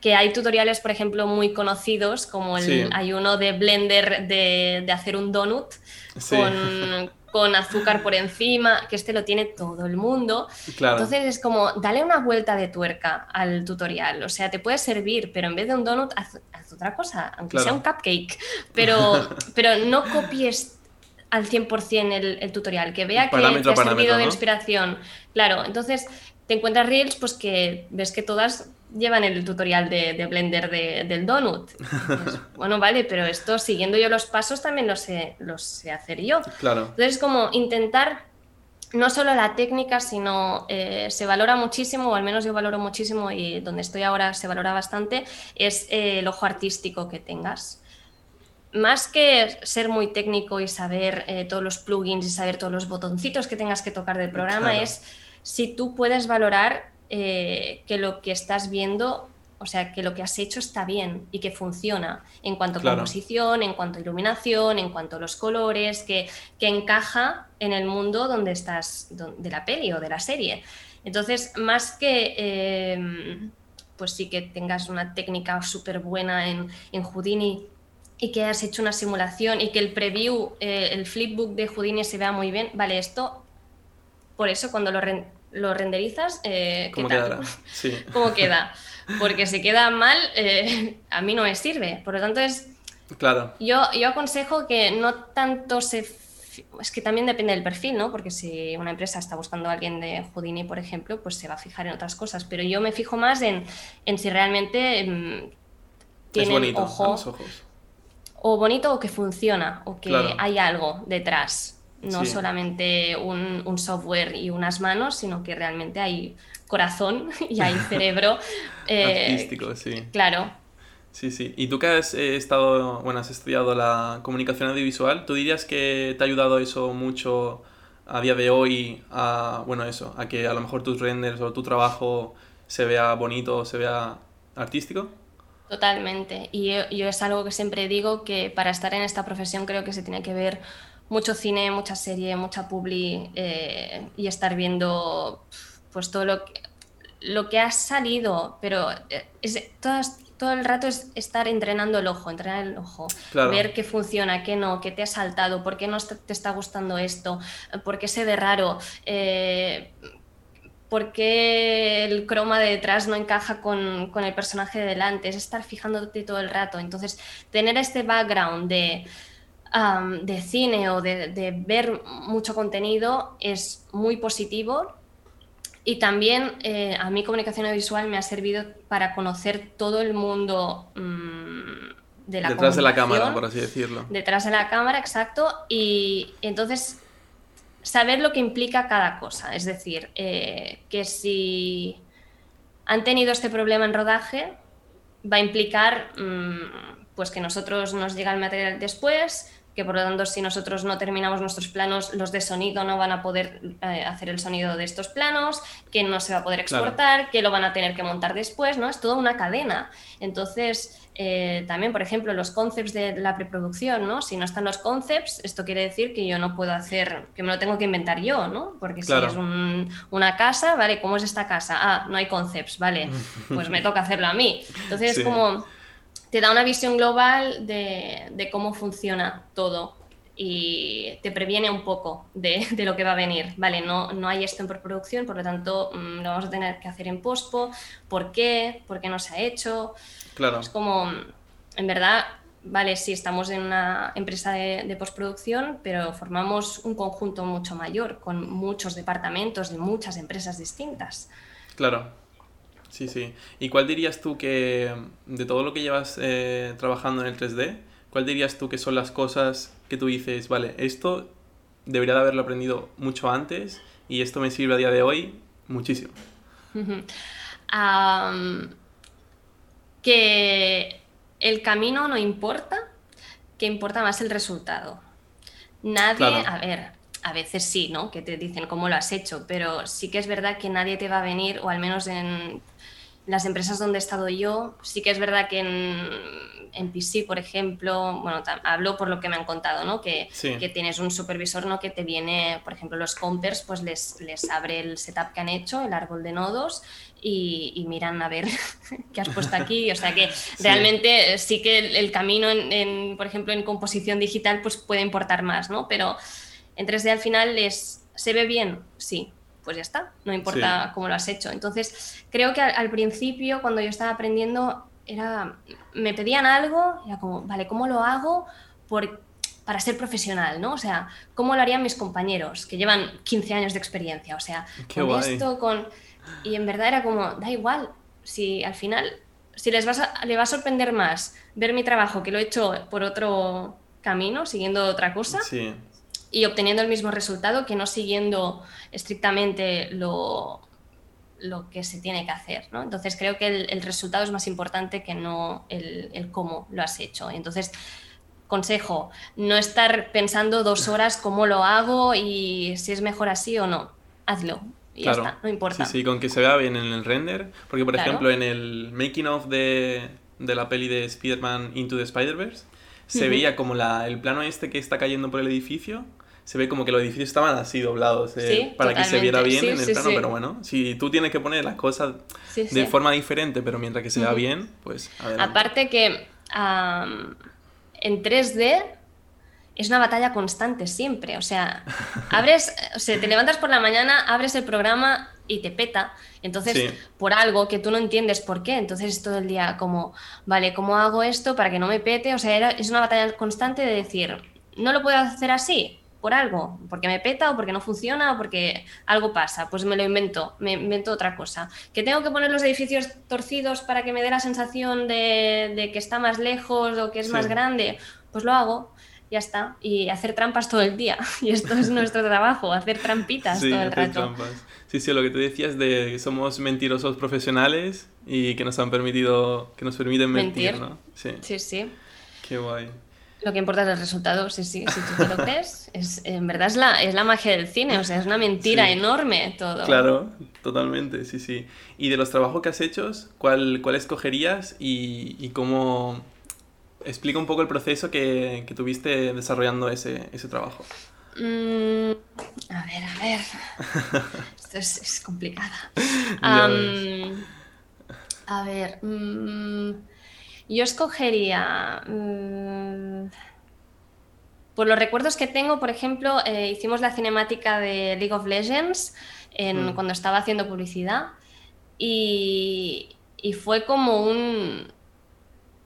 Que hay tutoriales, por ejemplo, muy conocidos, como el, hay uno de Blender de, hacer un donut con, azúcar por encima, que este lo tiene todo el mundo. Entonces es como, dale una vuelta de tuerca al tutorial, o sea, te puede servir, pero en vez de un donut, haz, otra cosa, aunque sea un cupcake, pero, pero no copies al 100% el, el tutorial, que vea que te ha servido de inspiración. Claro, entonces te encuentras reels pues que ves que todas llevan el tutorial de, Blender del donut. bueno, vale, pero esto siguiendo yo los pasos también lo sé, sé hacer yo. Claro. Entonces, como intentar no solo la técnica, sino eh, se valora muchísimo, o al menos yo valoro muchísimo y donde estoy ahora se valora bastante, es eh, el ojo artístico que tengas. Más que ser muy técnico y saber eh, todos los plugins y saber todos los botoncitos que tengas que tocar del programa, es si tú puedes valorar eh, que lo que estás viendo, o sea, que lo que has hecho está bien y que funciona en cuanto a composición, en cuanto a iluminación, en cuanto a los colores, que, encaja en el mundo donde estás, de la peli o de la serie. Entonces, más que... Em, pues sí que tengas una técnica súper buena en, Houdini y que has hecho una simulación y que el preview, eh, el flipbook de Houdini se vea muy bien, vale, esto, por eso cuando lo, lo renderizas, eh, ¿qué tal? ¿Cómo queda? Porque si queda mal, eh, a mí no me sirve. Por lo tanto, es. Claro. Yo, yo aconsejo que no tanto se. Es que también depende del perfil, ¿no? Porque si una empresa está buscando a alguien de Houdini, por ejemplo, pues se va a fijar en otras cosas. Pero yo me fijo más en, en si realmente mm, tienen ojos. O bonito o que funciona, o que hay algo detrás no solamente un, software y unas manos, sino que realmente hay corazón y hay cerebro. Eh, Artístico, sí. Claro. Sí, sí. Y tú que has eh, estado, bueno, has estudiado la comunicación audiovisual, ¿tú dirías que te ha ayudado eso mucho a día de hoy a, bueno, eso, a que a lo mejor tus renders o tu trabajo se vea bonito, se vea artístico? Totalmente. Y yo es algo que siempre digo que para estar en esta profesión creo que se tiene que ver mucho cine, mucha serie, mucha publi eh, y estar viendo pues todo lo que, lo que ha salido, pero eh, es, todo el rato es estar entrenando el ojo, entrenar el ojo, ver qué funciona, qué no, qué te ha saltado, por qué no te está gustando esto, por qué se ve raro, eh, por qué el croma de detrás no encaja con, con el personaje de delante, es estar fijándote todo el rato. Entonces, tener este background de de cine o de, ver mucho contenido es muy positivo y también eh, a mí comunicación audiovisual me ha servido para conocer todo el mundo mm, de la Detrás de la cámara, por así decirlo. Detrás de la cámara, exacto. Y entonces saber lo que implica cada cosa. Es decir, eh, que si han tenido este problema en rodaje, va a implicar mm, pues que nosotros nos llega el material después, que por lo tanto si nosotros no terminamos nuestros planos, los de sonido no van a poder eh, hacer el sonido de estos planos, que no se va a poder exportar, que lo van a tener que montar después, ¿no? Es toda una cadena. Entonces, eh, también, por ejemplo, los concepts de la preproducción, ¿no? Si no están los concepts, esto quiere decir que yo no puedo hacer, que me lo tengo que inventar yo, ¿no? Porque si es una casa, ¿vale? ¿Cómo es esta casa? Ah, no hay concepts, ¿vale? Pues me toca hacerlo a mí. Entonces, es como te da una visión global de, cómo funciona todo y te previene un poco de, lo que va a venir. Vale, no, no hay esto en preproducción, por lo tanto mm, lo vamos a tener que hacer en pospo. ¿Por qué? ¿Por qué no se ha hecho? Claro. Es como, en verdad, vale, sí, estamos en una empresa de, de, postproducción, pero formamos un conjunto mucho mayor, con muchos departamentos de muchas empresas distintas. Claro. Sí, sí. ¿Y cuál dirías tú que, de todo lo que llevas eh, trabajando en el 3D, cuál dirías tú que son las cosas que tú dices, vale, esto debería de haberlo aprendido mucho antes y esto me sirve a día de hoy muchísimo? que el camino no importa, que importa más el resultado. Nadie, a ver, a veces sí, ¿no? Que te dicen cómo lo has hecho, pero sí que es verdad que nadie te va a venir, o al menos en las empresas donde he estado yo, sí que es verdad que en, en PC, por ejemplo, bueno, hablo por lo que me han contado, ¿no? Que, que, tienes un supervisor, ¿no? Que te viene, por ejemplo, los compers, pues les, les abre el setup que han hecho, el árbol de nodos, y, miran a ver qué has puesto aquí. O sea que realmente sí que el, camino, en, por ejemplo, en composición digital, pues puede importar más, ¿no? Pero en 3D al final es, ¿se ve bien? Sí, pues ya está, no importa cómo lo has hecho. Entonces, creo que al, principio, cuando yo estaba aprendiendo, era, me pedían algo, era como, vale, ¿cómo lo hago por, para ser profesional, ¿no? O sea, ¿cómo lo harían mis compañeros que llevan 15 años de experiencia? O sea, con esto, con... Y en verdad era como, da igual, si al final, si les vas le va a sorprender más ver mi trabajo que lo he hecho por otro camino, siguiendo otra cosa, sí y obteniendo el mismo resultado que no siguiendo estrictamente lo, lo que se tiene que hacer. ¿no? Entonces creo que el, resultado es más importante que no el, cómo lo has hecho. Entonces, consejo, no estar pensando dos horas cómo lo hago y si es mejor así o no. Hazlo. Y ya está, no importa. Sí, sí, con que se vea bien en el render. Porque, por ejemplo, en el making of de, de la peli de Spider-Man Into the Spider-Verse, se veía como la, el plano este que está cayendo por el edificio se ve como que los edificios estaban así doblados eh, para que se viera bien en el plano, pero bueno, si tú tienes que poner las cosas de forma diferente, pero mientras que se vea bien, pues Aparte que en 3D es una batalla constante siempre, o sea, abres, o sea, te levantas por la mañana, abres el programa y te peta, entonces por algo que tú no entiendes por qué, entonces es todo el día como, vale, ¿cómo hago esto para que no me pete? O sea, es una batalla constante de decir, no lo puedo hacer así, por algo, porque me peta o porque no funciona o porque algo pasa, pues me lo invento, me invento otra cosa. Que tengo que poner los edificios torcidos para que me dé la sensación de, que está más lejos o que es más grande, pues lo hago, ya está. Y hacer trampas todo el día. Y esto es nuestro trabajo, hacer trampitas todo el rato. Trampas. Sí, sí, lo que tú decías de que somos mentirosos profesionales y que nos han permitido, que nos permiten mentir, ¿no? Sí. sí, sí. Qué guay. Lo que importa es el resultado, sí, sí, si tú te lo crees. Es, en verdad es la, es la magia del cine, o sea, es una mentira enorme todo. Claro, totalmente, sí, sí. Y de los trabajos que has hecho, ¿cuál, cuál escogerías y, y cómo... Explica un poco el proceso que, que tuviste desarrollando ese, ese trabajo. Mm, a ver, a ver. Esto es, es complicada. a ver. Mm, yo escogería... Mm, por los recuerdos que tengo, por ejemplo, eh, hicimos la cinemática de League of Legends en, mm. cuando estaba haciendo publicidad y, fue como un...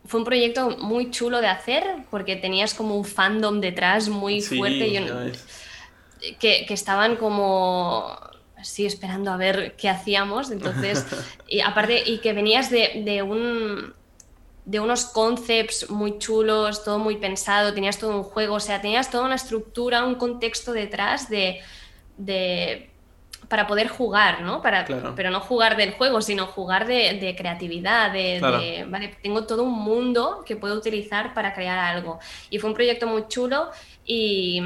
Fue un proyecto muy chulo de hacer porque tenías como un fandom detrás muy fuerte. Y que, que estaban como sí esperando a ver qué hacíamos. Entonces, y aparte, y que venías de, de, un, de unos concepts muy chulos, todo muy pensado, tenías todo un juego, o sea, tenías toda una estructura, un contexto detrás de, de para poder jugar, ¿no? Para, Pero no jugar del juego, sino jugar de, creatividad, de, vale, tengo todo un mundo que puedo utilizar para crear algo. Y fue un proyecto muy chulo y,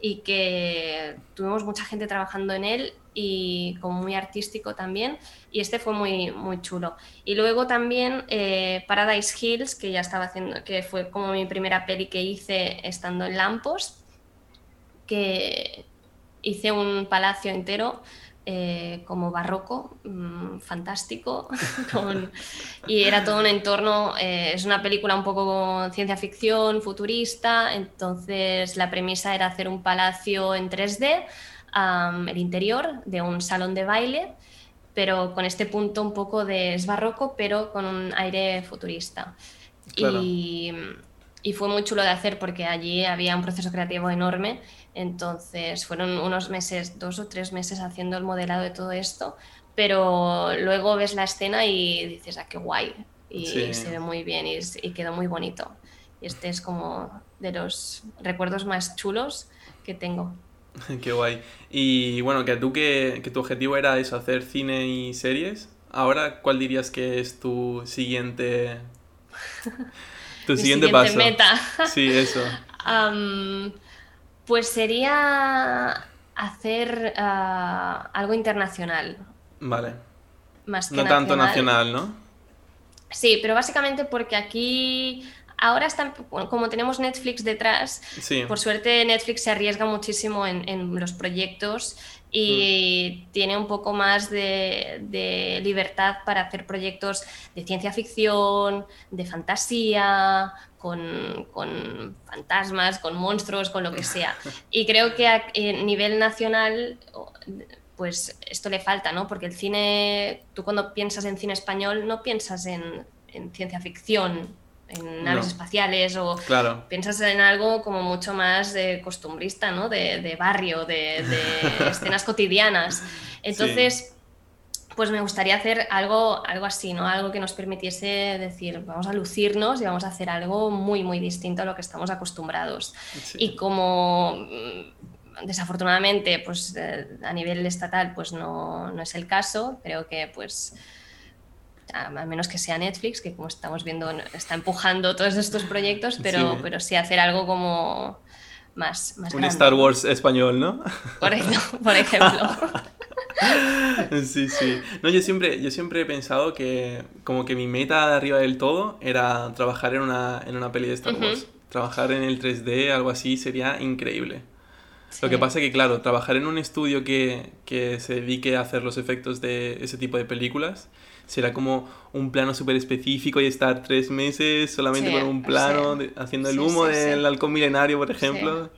y que tuvimos mucha gente trabajando en él y como muy artístico también y este fue muy muy chulo. Y luego también eh, Paradise Hills que ya estaba haciendo que fue como mi primera peli que hice estando en Lampos que hice un palacio entero eh, como barroco, mm, fantástico, y era todo un entorno, eh, es una película un poco ciencia ficción, futurista, entonces la premisa era hacer un palacio en 3D, el interior de un salón de baile, pero con este punto un poco de es barroco, pero con un aire futurista. Y, y fue muy chulo de hacer porque allí había un proceso creativo enorme entonces fueron unos meses, dos o tres meses haciendo el modelado de todo esto, pero luego ves la escena y dices, ah, qué guay. Y se ve muy bien y, quedó muy bonito. Y este es como de los recuerdos más chulos que tengo. Qué guay. Y bueno, que tú que, que, tu objetivo era eso, hacer cine y series. Ahora, ¿cuál dirías que es tu siguiente... tu siguiente, paso? meta. Sí, eso. Pues sería hacer ah, algo internacional. Vale. Más que no tanto nacional, ¿no? Sí, pero básicamente porque aquí ahora están, como tenemos Netflix detrás, por suerte Netflix se arriesga muchísimo en, los proyectos y mm. tiene un poco más de, de, libertad para hacer proyectos de ciencia ficción, de fantasía, con, fantasmas, con monstruos, con lo que sea. Y creo que a, nivel nacional, pues esto le falta, ¿no? Porque el cine, tú cuando piensas en cine español no piensas en, ciencia ficción, en naves espaciales o piensas en algo como mucho más de costumbrista, ¿no? De, barrio, de, escenas cotidianas. Entonces pues me gustaría hacer algo, algo así, ¿no? Algo que nos permitiese decir, vamos a lucirnos y vamos a hacer algo muy, muy distinto a lo que estamos acostumbrados. Y como mm, desafortunadamente, pues eh, a nivel estatal, pues no, no, es el caso, creo que pues a menos que sea Netflix, que como estamos viendo está empujando todos estos proyectos, pero sí, pero sí hacer algo como más... más Un Star Wars español, ¿no? Correcto, por ejemplo. Sí, sí. No, yo siempre, yo siempre he pensado que como que mi meta de arriba del todo era trabajar en una, en una peli de Star Wars. Trabajar en el 3D, algo así, sería increíble. Lo que pasa es que, claro, trabajar en un estudio que, que se dedique a hacer los efectos de ese tipo de películas será como un plano súper específico y estar tres meses solamente con un plano, haciendo el humo del halcón milenario, por ejemplo.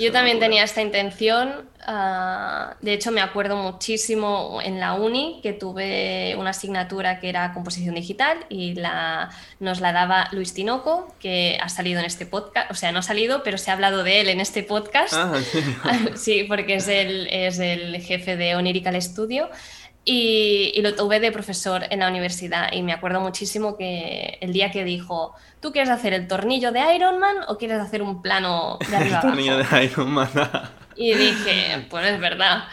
Yo también tenía esta intención. Ah, de hecho, me acuerdo muchísimo en la uni que tuve una asignatura que era composición digital y la, nos la daba Luis Tinoco, que ha salido en este podcast. O sea, no ha salido, pero se ha hablado de él en este podcast. Ah, sí, porque es el, es el jefe de Onirical Studio. Y, lo tuve de profesor en la universidad y me acuerdo muchísimo que el día que dijo, ¿tú quieres hacer el tornillo de Iron Man o quieres hacer un plano de arriba El tornillo de Iron Man. y dije, pues es verdad.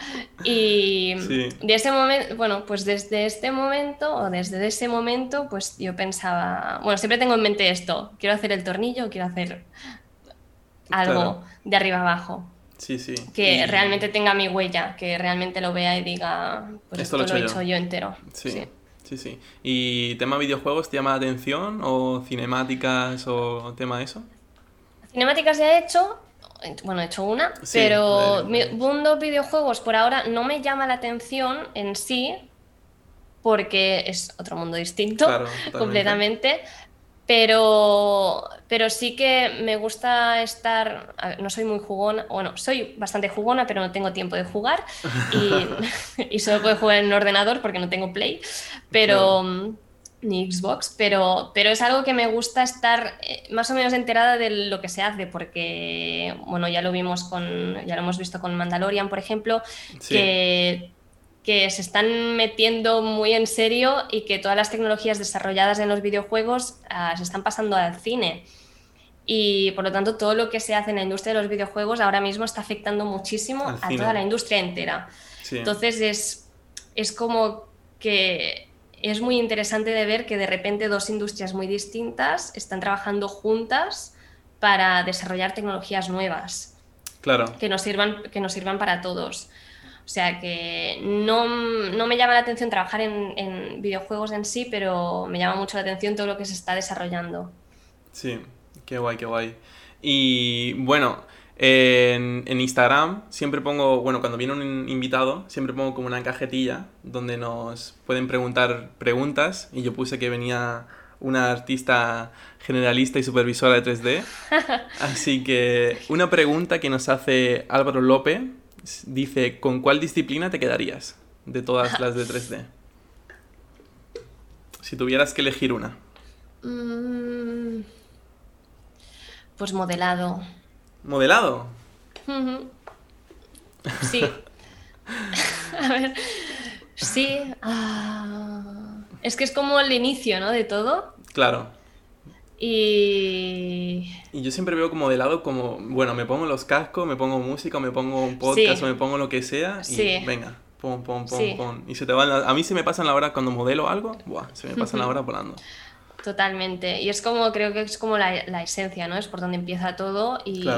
Y de ese momento, bueno, pues desde este momento o desde ese momento, pues yo pensaba, bueno, siempre tengo en mente esto, quiero hacer el tornillo, quiero hacer algo de arriba abajo. Sí, sí. Que realmente tenga mi huella, que realmente lo vea y diga, pues esto, lo, he hecho yo, entero. Sí, sí, sí, ¿Y tema videojuegos te llama la atención? ¿O cinemáticas o tema eso? Cinemáticas ya he hecho, bueno, he hecho una, pero mundo videojuegos por ahora no me llama la atención en sí, porque es otro mundo distinto completamente. Pero, pero sí que me gusta estar, no soy muy jugona, bueno, soy bastante jugona, pero no tengo tiempo de jugar y, solo puedo jugar en un ordenador porque no tengo Play, pero... ni Xbox, pero, pero es algo que me gusta estar eh, más o menos enterada de lo que se hace, porque, bueno, ya lo vimos con, ya lo hemos visto con Mandalorian, por ejemplo, que que se están metiendo muy en serio y que todas las tecnologías desarrolladas en los videojuegos ah, se están pasando al cine. Y por lo tanto, todo lo que se hace en la industria de los videojuegos ahora mismo está afectando muchísimo a toda la industria entera. Entonces, es, es como que es muy interesante de ver que de repente dos industrias muy distintas están trabajando juntas para desarrollar tecnologías nuevas. Claro. Que nos sirvan, que nos sirvan para todos. O sea que no, me llama la atención trabajar en, videojuegos en sí, pero me llama mucho la atención todo lo que se está desarrollando. Sí, qué guay, qué guay. Y bueno, en, Instagram siempre pongo, bueno, cuando viene un invitado, siempre pongo como una cajetilla donde nos pueden preguntar preguntas y yo puse que venía una artista generalista y supervisora de 3D. Así que una pregunta que nos hace Álvaro López dice, ¿con cuál disciplina te quedarías de todas las de 3D? Si tuvieras que elegir una. Mm, pues modelado. ¿Modelado? Sí. A ver. Sí. Ah, es que es como el inicio, ¿no? De todo. Claro. Y... y... yo siempre veo como de lado como, bueno, me pongo los cascos, me pongo música, me pongo un podcast o me pongo lo que sea y venga, pum, pum, pum, pum. Y se te van A mí se me pasan la hora cuando modelo algo, buah, se me pasa la hora volando. Totalmente. Y es como, creo que es como la, esencia, ¿no? Es por donde empieza todo y,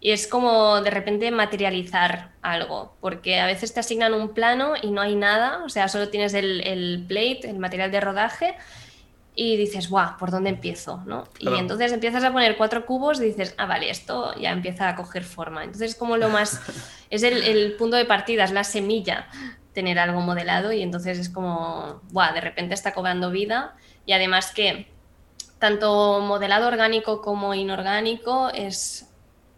y, es como de repente materializar algo, porque a veces te asignan un plano y no hay nada, o sea, solo tienes el, el plate, el material de rodaje y dices, guau, ¿por dónde empiezo? ¿no? Y entonces empiezas a poner cuatro cubos y dices, ah, vale, esto ya empieza a coger forma. Entonces es como lo más, es el, punto de partida, es la semilla, tener algo modelado y entonces es como, guau, de repente está cobrando vida y además que tanto modelado orgánico como inorgánico es,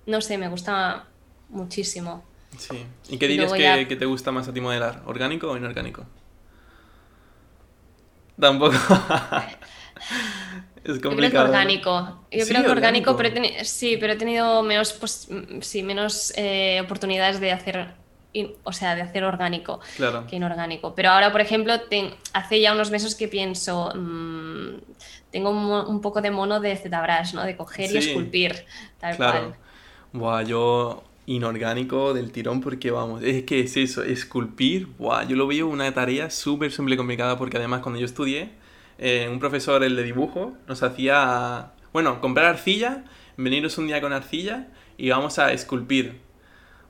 no sé, me gusta muchísimo. Sí. ¿Y qué dirías que, que te gusta más a ti modelar, orgánico o inorgánico? Tampoco. es complicado. Yo creo que orgánico. Yo creo que orgánico, pero he sí, pero he tenido menos, pues, sí, menos eh, oportunidades de hacer, o sea, de hacer orgánico que inorgánico. Pero ahora, por ejemplo, hace ya unos meses que pienso, mm, tengo un, poco de mono de ZBrush, ¿no? De coger y esculpir, tal claro. cual. Buah, yo inorgánico del tirón porque vamos, es que es eso, esculpir, wow, yo lo veo una tarea súper, súper complicada porque además cuando yo estudié, eh, un profesor, el de dibujo, nos hacía, bueno, comprar arcilla, veniros un día con arcilla y vamos a esculpir.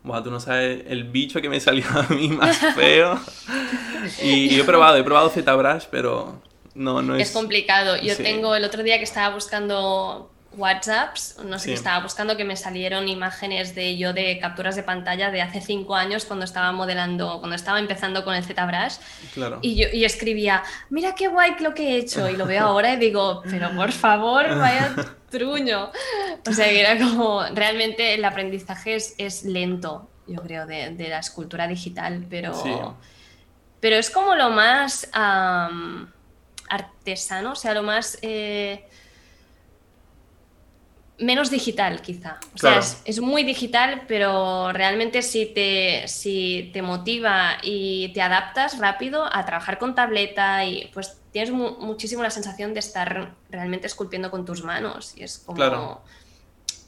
Buah, tú no sabes el bicho que me salió a mí más feo. y, he probado, he probado ZBrush, pero no, no es... Es complicado. Yo tengo el otro día que estaba buscando WhatsApps, no sé, estaba buscando que me salieron imágenes de yo de capturas de pantalla de hace cinco años cuando estaba modelando, cuando estaba empezando con el ZBrush. Claro. Y yo y escribía, mira qué guay lo que he hecho. Y lo veo ahora y digo, pero por favor, vaya truño. O sea, que era como, realmente el aprendizaje es, lento, yo creo, de, la escultura digital, pero, pero es como lo más artesano, o sea, lo más... Eh, menos digital quizá. O sea, es, muy digital, pero realmente si te, si te motiva y te adaptas rápido a trabajar con tableta y pues tienes muchísimo la sensación de estar realmente esculpiendo con tus manos y es como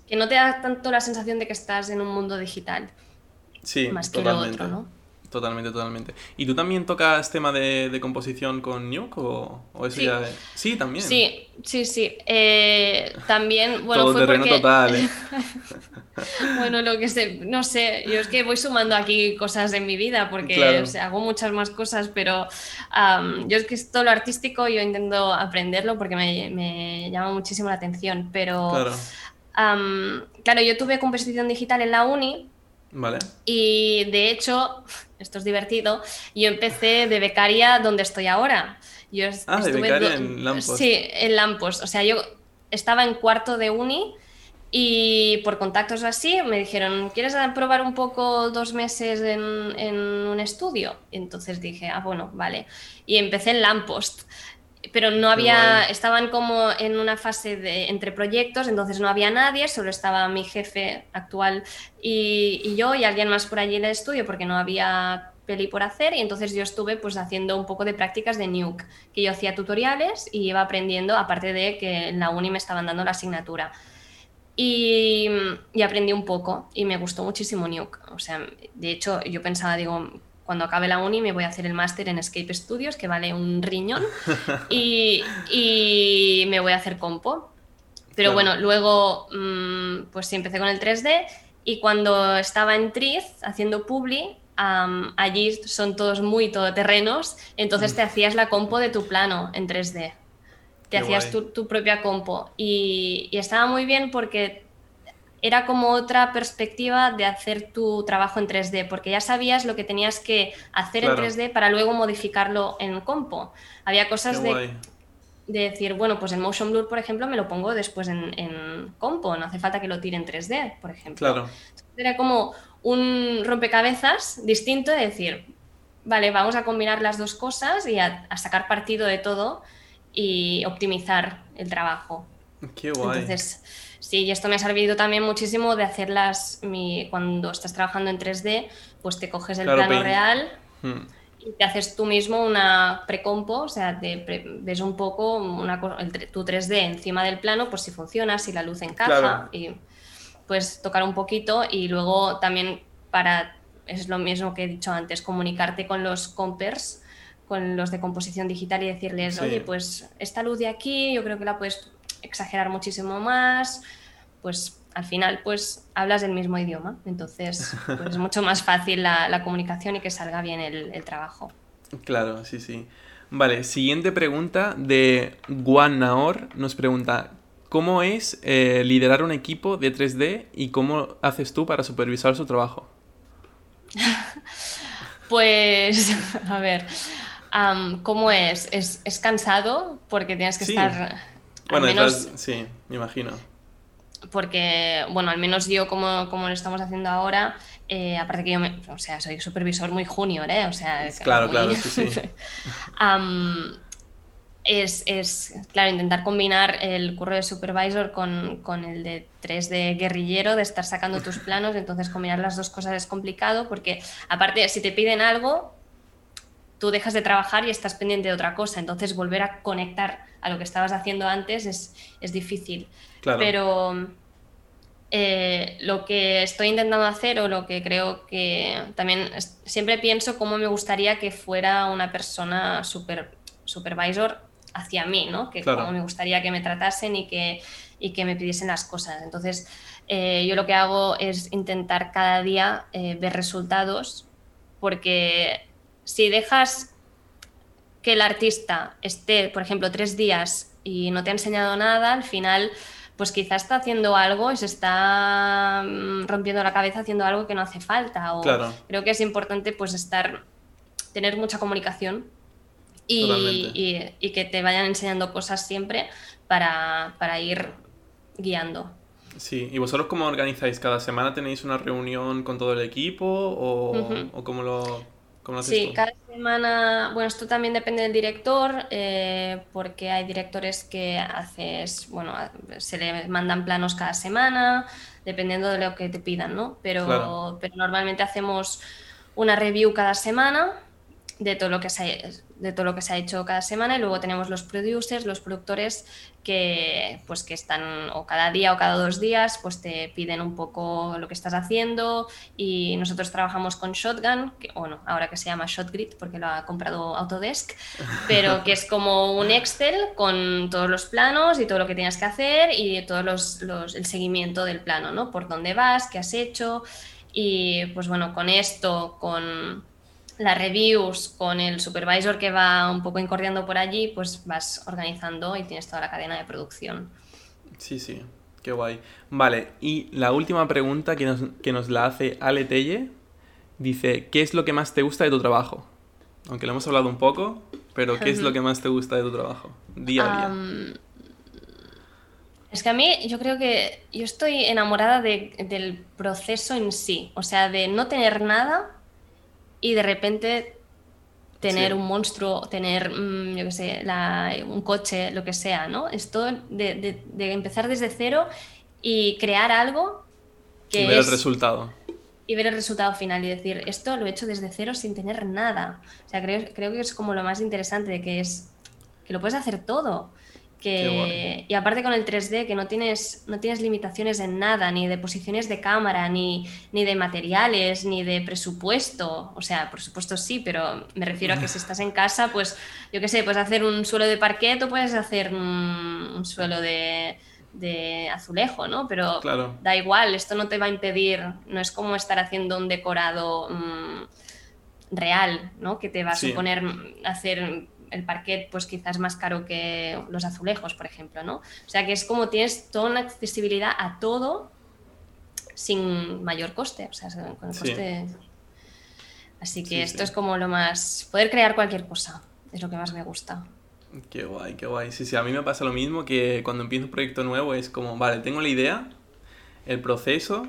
que no te da tanto la sensación de que estás en un mundo digital. Sí, más que lo otro, ¿no? Totalmente, totalmente. ¿Y tú también tocas tema de, composición con Nuke o, eso sí. ya Sí, también. Sí, sí, sí. Eh, también, bueno, Todo fue terreno total. ¿eh? bueno, lo que sé, no sé, yo es que voy sumando aquí cosas en mi vida porque hago muchas más cosas, pero yo es que es todo lo artístico yo intento aprenderlo porque me, llama muchísimo la atención, pero... Claro. claro, yo tuve composición digital en la uni Vale. Y de hecho, esto es divertido, yo empecé de becaria donde estoy ahora. Yo ah, de becaria en Lampos. Sí, en Lampos. O sea, yo estaba en cuarto de uni y por contactos así me dijeron, ¿quieres probar un poco dos meses en, en un estudio? Y entonces dije, ah, bueno, vale. Y empecé en Lampost pero no había, estaban como en una fase de entre proyectos, entonces no había nadie, solo estaba mi jefe actual y, yo y alguien más por allí en el estudio porque no había peli por hacer y entonces yo estuve pues haciendo un poco de prácticas de Nuke, que yo hacía tutoriales y iba aprendiendo, aparte de que en la uni me estaban dando la asignatura. Y, y aprendí un poco y me gustó muchísimo Nuke. O sea, de hecho yo pensaba, digo, cuando acabe la uni me voy a hacer el máster en Escape Studios, que vale un riñón, y, y me voy a hacer compo. Pero bueno, luego mm, pues sí empecé con el 3D y cuando estaba en Triz haciendo Publi, allí son todos muy todoterrenos, entonces te mm. hacías la compo de tu plano en 3D. Te hacías tu, propia compo y, estaba muy bien porque era como otra perspectiva de hacer tu trabajo en 3D, porque ya sabías lo que tenías que hacer en 3D para luego modificarlo en compo. Había cosas de de decir, bueno, pues el motion blur, por ejemplo, me lo pongo después en, compo, no hace falta que lo tire en 3D, por ejemplo. Claro. Era como un rompecabezas distinto de decir, vale, vamos a combinar las dos cosas y a, sacar partido de todo y optimizar el trabajo. Qué guay. Entonces, sí, y esto me ha servido también muchísimo de hacerlas, mi, cuando estás trabajando en 3D, pues te coges el plano real. Hmm. y te haces tú mismo una precompo, o sea, te ves un poco una, tu 3D encima del plano, pues si funciona, si la luz encaja y puedes tocar un poquito y luego también para, es lo mismo que he dicho antes, comunicarte con los compers, con los de composición digital y decirles, oye, pues esta luz de aquí yo creo que la puedes exagerar muchísimo más, pues al final pues hablas el mismo idioma, entonces pues, es mucho más fácil la, comunicación y que salga bien el, trabajo. Claro, sí, sí. Vale, siguiente pregunta de Juan Naor. Nos pregunta, ¿cómo es eh, liderar un equipo de 3D y cómo haces tú para supervisar su trabajo? pues, a ver, ¿cómo es? es? cansado porque tienes que estar... Bueno, menos... sí, me imagino porque, bueno, al menos yo como, como lo estamos haciendo ahora, eh, aparte que yo, o sea, soy supervisor muy junior, ¿eh? O sea, claro, claro, sí, sí. es, es, claro, intentar combinar el curro de supervisor con, con, el de 3 de guerrillero, de estar sacando tus planos, entonces combinar las dos cosas es complicado porque, aparte, si te piden algo, tú dejas de trabajar y estás pendiente de otra cosa, entonces volver a conectar a lo que estabas haciendo antes es, es difícil. Pero eh, lo que estoy intentando hacer o lo que creo que también siempre pienso cómo me gustaría que fuera una persona super, supervisor hacia mí, ¿no? Que cómo me gustaría que me tratasen y que, y que me pidiesen las cosas. Entonces, eh, yo lo que hago es intentar cada día eh, ver resultados porque si dejas que el artista esté, por ejemplo, tres días y no te ha enseñado nada, al final pues quizás está haciendo algo y se está mm, rompiendo la cabeza haciendo algo que no hace falta. O Creo que es importante pues estar, tener mucha comunicación y, que te vayan enseñando cosas siempre para, ir guiando. Sí, ¿y vosotros cómo organizáis? ¿Cada semana tenéis una reunión con todo el equipo o, o cómo lo sí, cada semana, bueno, esto también depende del director, eh, porque hay directores que haces, bueno, se le mandan planos cada semana, dependiendo de lo que te pidan, ¿no? Pero, pero normalmente hacemos una review cada semana de todo lo que se de todo lo que se ha hecho cada semana y luego tenemos los producers, los productores que pues que están o cada día o cada dos días pues te piden un poco lo que estás haciendo y nosotros trabajamos con Shotgun, que, bueno, ahora que se llama Shotgrid porque lo ha comprado Autodesk, pero que es como un Excel con todos los planos y todo lo que tienes que hacer y todo los, el seguimiento del plano, ¿no? Por dónde vas, qué has hecho y pues bueno, con esto, con las reviews con el supervisor que va un poco incordiando por allí, pues vas organizando y tienes toda la cadena de producción. Sí, sí, qué guay. Vale, y la última pregunta que nos, que nos la hace Ale Telle dice, ¿qué es lo que más te gusta de tu trabajo? Aunque lo hemos hablado un poco, pero ¿qué es lo que más te gusta de tu trabajo? Día a día. es que a mí yo creo que yo estoy enamorada del proceso en sí, o sea, de no tener nada y de repente tener un monstruo, tener, mm, yo qué sé, un coche, lo que sea, ¿no? Esto de, de, empezar desde cero y crear algo que y ver el resultado. y ver el resultado final y decir, esto lo he hecho desde cero sin tener nada. O sea, creo, creo que es como lo más interesante de que es que lo puedes hacer todo. Que, y aparte con el 3D, que no tienes, no tienes limitaciones en nada, ni de posiciones de cámara, ni, ni de materiales, ni de presupuesto. O sea, por supuesto sí, pero me refiero a que si estás en casa, pues yo qué sé, puedes hacer un suelo de parquet o puedes hacer un suelo de, de azulejo, ¿no? Pero da igual, esto no te va a impedir, no es como estar haciendo un decorado mm, real, ¿no? Que te va a suponer hacer el parquet pues quizás más caro que los azulejos, por ejemplo, ¿no? O sea que es como tienes toda una accesibilidad a todo sin mayor coste, o sea, con el coste... Así que esto es como lo más... Poder crear cualquier cosa, es lo que más me gusta. Qué guay, qué guay. Sí, sí, a mí me pasa lo mismo que cuando empiezo un proyecto nuevo es como, vale, tengo la idea, el proceso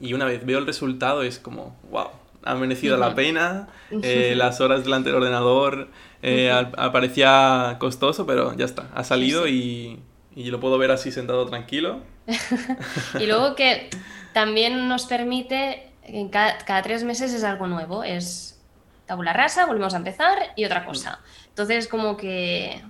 y una vez veo el resultado es como, wow, ha merecido la pena, eh, las horas delante del ordenador eh, parecía costoso, pero ya está, ha salido Y, y, lo puedo ver así sentado tranquilo. y luego que también nos permite, en cada, cada tres meses es algo nuevo, es tabula rasa, volvemos a empezar y otra cosa. Entonces, como que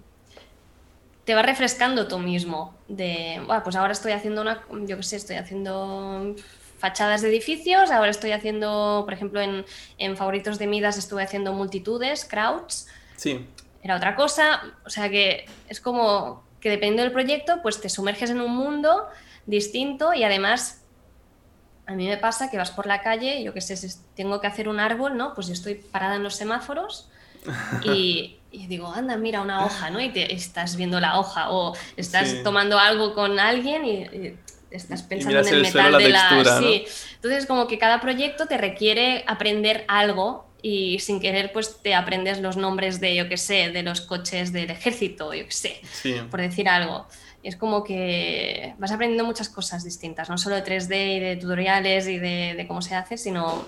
te va refrescando tú mismo. De, bueno, pues ahora estoy haciendo una, yo qué sé, estoy haciendo fachadas de edificios, ahora estoy haciendo, por ejemplo, en, en favoritos de Midas estuve haciendo multitudes, crowds. Sí. Era otra cosa, o sea que es como que dependiendo del proyecto, pues te sumerges en un mundo distinto y además a mí me pasa que vas por la calle, yo qué sé, si tengo que hacer un árbol, ¿no? Pues yo estoy parada en los semáforos y, y digo, anda, mira una hoja, ¿no? Y te estás viendo la hoja o estás tomando algo con alguien y, estás pensando en el, metal de la... Sí. Entonces, como que cada proyecto te requiere aprender algo y sin querer pues te aprendes los nombres de, yo qué sé, de los coches del ejército, yo qué sé, por decir algo. Es como que vas aprendiendo muchas cosas distintas, no solo de 3D y de tutoriales y de, cómo se hace, sino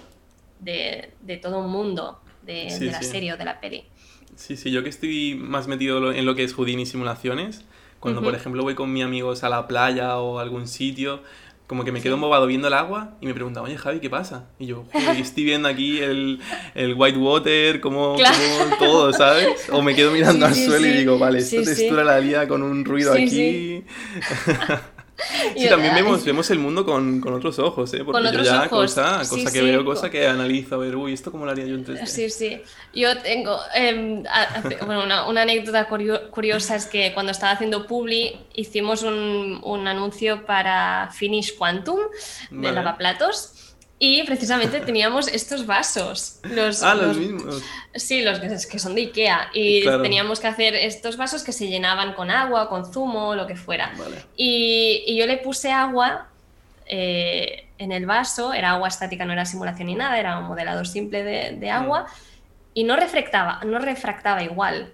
de, todo un mundo de, la serie o de la peli. Sí, sí, yo que estoy más metido en lo que es Houdini simulaciones, cuando por ejemplo voy con mis amigos a la playa o a algún sitio, como que me quedo embobado viendo el agua y me preguntan, oye Javi, ¿qué pasa? Y yo, estoy viendo aquí el, el white water, como, todo, ¿sabes? O me quedo mirando al suelo y digo, vale, esta textura la vida con un ruido aquí. Sí, también vemos, vemos el mundo con, con otros ojos, ¿eh? Porque yo ya cosa, cosa que veo, cosa que analizo, a ver, uy, ¿esto cómo lo haría yo en 3D? Sí, sí. Yo tengo, em, bueno, una, una, anécdota curiosa es que cuando estaba haciendo Publi hicimos un, un anuncio para Finish Quantum de lavaplatos y precisamente teníamos estos vasos. Los, ah, los, mismos. Sí, los que, son de Ikea. Y teníamos que hacer estos vasos que se llenaban con agua, con zumo, lo que fuera. Y, yo le puse agua eh, en el vaso, era agua estática, no era simulación ni nada, era un modelador simple de, agua. Y no refractaba, no refractaba igual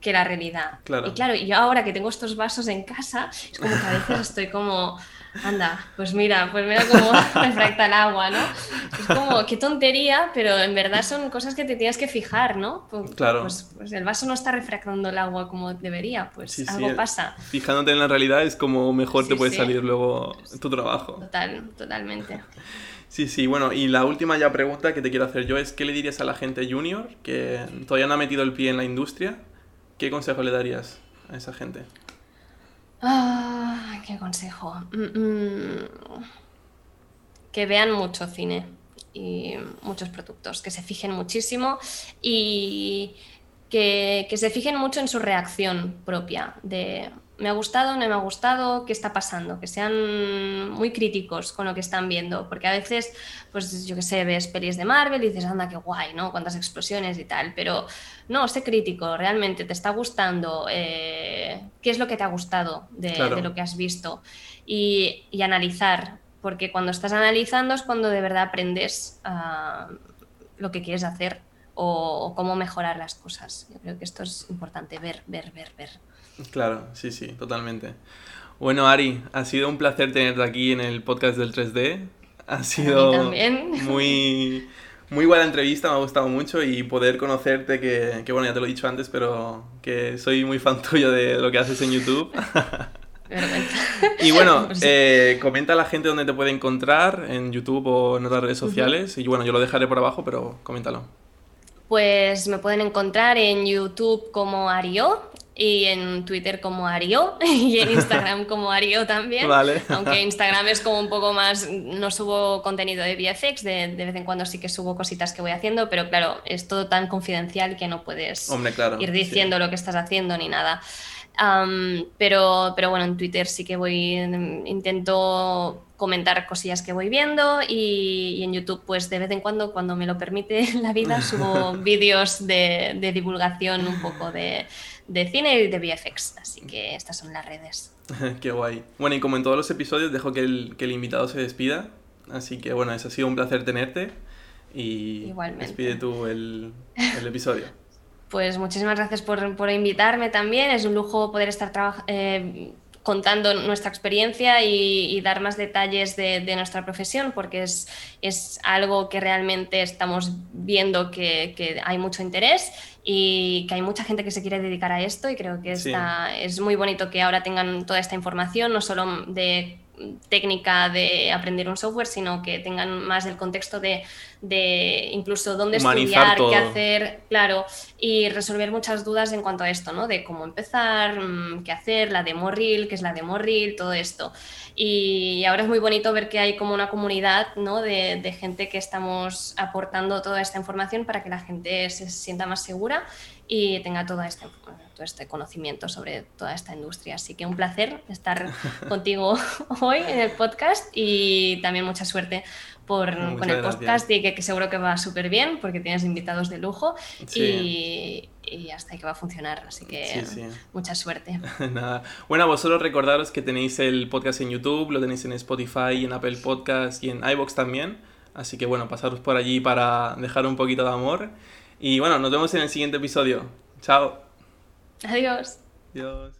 que la realidad. Y claro, yo ahora que tengo estos vasos en casa, es como que a veces estoy como Anda, pues mira, pues mira cómo refracta el agua, ¿no? Es como, qué tontería, pero en verdad son cosas que te tienes que fijar, ¿no? Pues, claro. Pues, pues, el vaso no está refractando el agua como debería, pues algo pasa. Fijándote en la realidad es como mejor te puede salir luego tu trabajo. Total, totalmente. Sí, sí, bueno, y la última ya pregunta que te quiero hacer yo es, ¿qué le dirías a la gente junior que todavía no ha metido el pie en la industria? ¿Qué consejo le darías a esa gente? Ah, qué consejo. Mm, mm. Que vean mucho cine y muchos productos, que se fijen muchísimo y que, que, se fijen mucho en su reacción propia de me ha gustado, no me ha gustado, qué está pasando, que sean muy críticos con lo que están viendo, porque a veces, pues yo qué sé, ves pelis de Marvel y dices, anda, qué guay, ¿no? Cuántas explosiones y tal, pero no, sé crítico, realmente te está gustando, eh, qué es lo que te ha gustado de, lo que has visto y, analizar, porque cuando estás analizando es cuando de verdad aprendes ah, lo que quieres hacer o cómo mejorar las cosas. Yo creo que esto es importante, ver, ver, ver, ver. Claro, sí, sí, totalmente. Bueno, Ari, ha sido un placer tenerte aquí en el podcast del 3D. Ha sido muy muy buena entrevista, me ha gustado mucho y poder conocerte, que, que, bueno, ya te lo he dicho antes, pero que soy muy fan tuyo de lo que haces en YouTube. Y bueno, eh, comenta a la gente dónde te puede encontrar, en YouTube o en otras redes sociales. Y bueno, yo lo dejaré por abajo, pero coméntalo. Pues me pueden encontrar en YouTube como Ario y en Twitter como Ario y en Instagram como Ario también. Vale. Aunque Instagram es como un poco más, no subo contenido de VFX, de, de, vez en cuando sí que subo cositas que voy haciendo, pero claro, es todo tan confidencial que no puedes Hombre, claro, ir diciendo sí. lo que estás haciendo ni nada. Um, pero, pero bueno, en Twitter sí que voy, intento comentar cosillas que voy viendo y, y, en YouTube pues de vez en cuando, cuando me lo permite la vida, subo vídeos de, de, divulgación un poco de, de, cine y de VFX. Así que estas son las redes. Qué guay. Bueno, y como en todos los episodios, dejo que el, que el invitado se despida. Así que bueno, eso ha sido un placer tenerte. Y Igualmente. despide tú el, el episodio. Pues muchísimas gracias por, por, invitarme también. Es un lujo poder estar eh, contando nuestra experiencia y, y dar más detalles de, de, nuestra profesión, porque es, es algo que realmente estamos viendo que, que, hay mucho interés y que hay mucha gente que se quiere dedicar a esto y creo que está, sí. es muy bonito que ahora tengan toda esta información, no solo de técnica de aprender un software, sino que tengan más el contexto de, de incluso dónde Humanizar estudiar, todo. qué hacer, claro, y resolver muchas dudas en cuanto a esto, ¿no? De cómo empezar, mm, qué hacer, la demo reel, qué es la demo reel, todo esto. Y ahora es muy bonito ver que hay como una comunidad, ¿no? De, de gente que estamos aportando toda esta información para que la gente se sienta más segura y tenga toda esta, todo este conocimiento sobre toda esta industria. Así que un placer estar contigo hoy en el podcast y también mucha suerte por, con el podcast y que, que, seguro que va súper bien porque tienes invitados de lujo sí. y, y, hasta ahí que va a funcionar. Así que sí, sí. mucha suerte. Nada. Bueno, vosotros recordaros que tenéis el podcast en YouTube, lo tenéis en Spotify, en Apple Podcast y en iBox también. Así que bueno, pasaros por allí para dejar un poquito de amor. Y bueno, nos vemos en el siguiente episodio. Chao. Adiós. Adiós.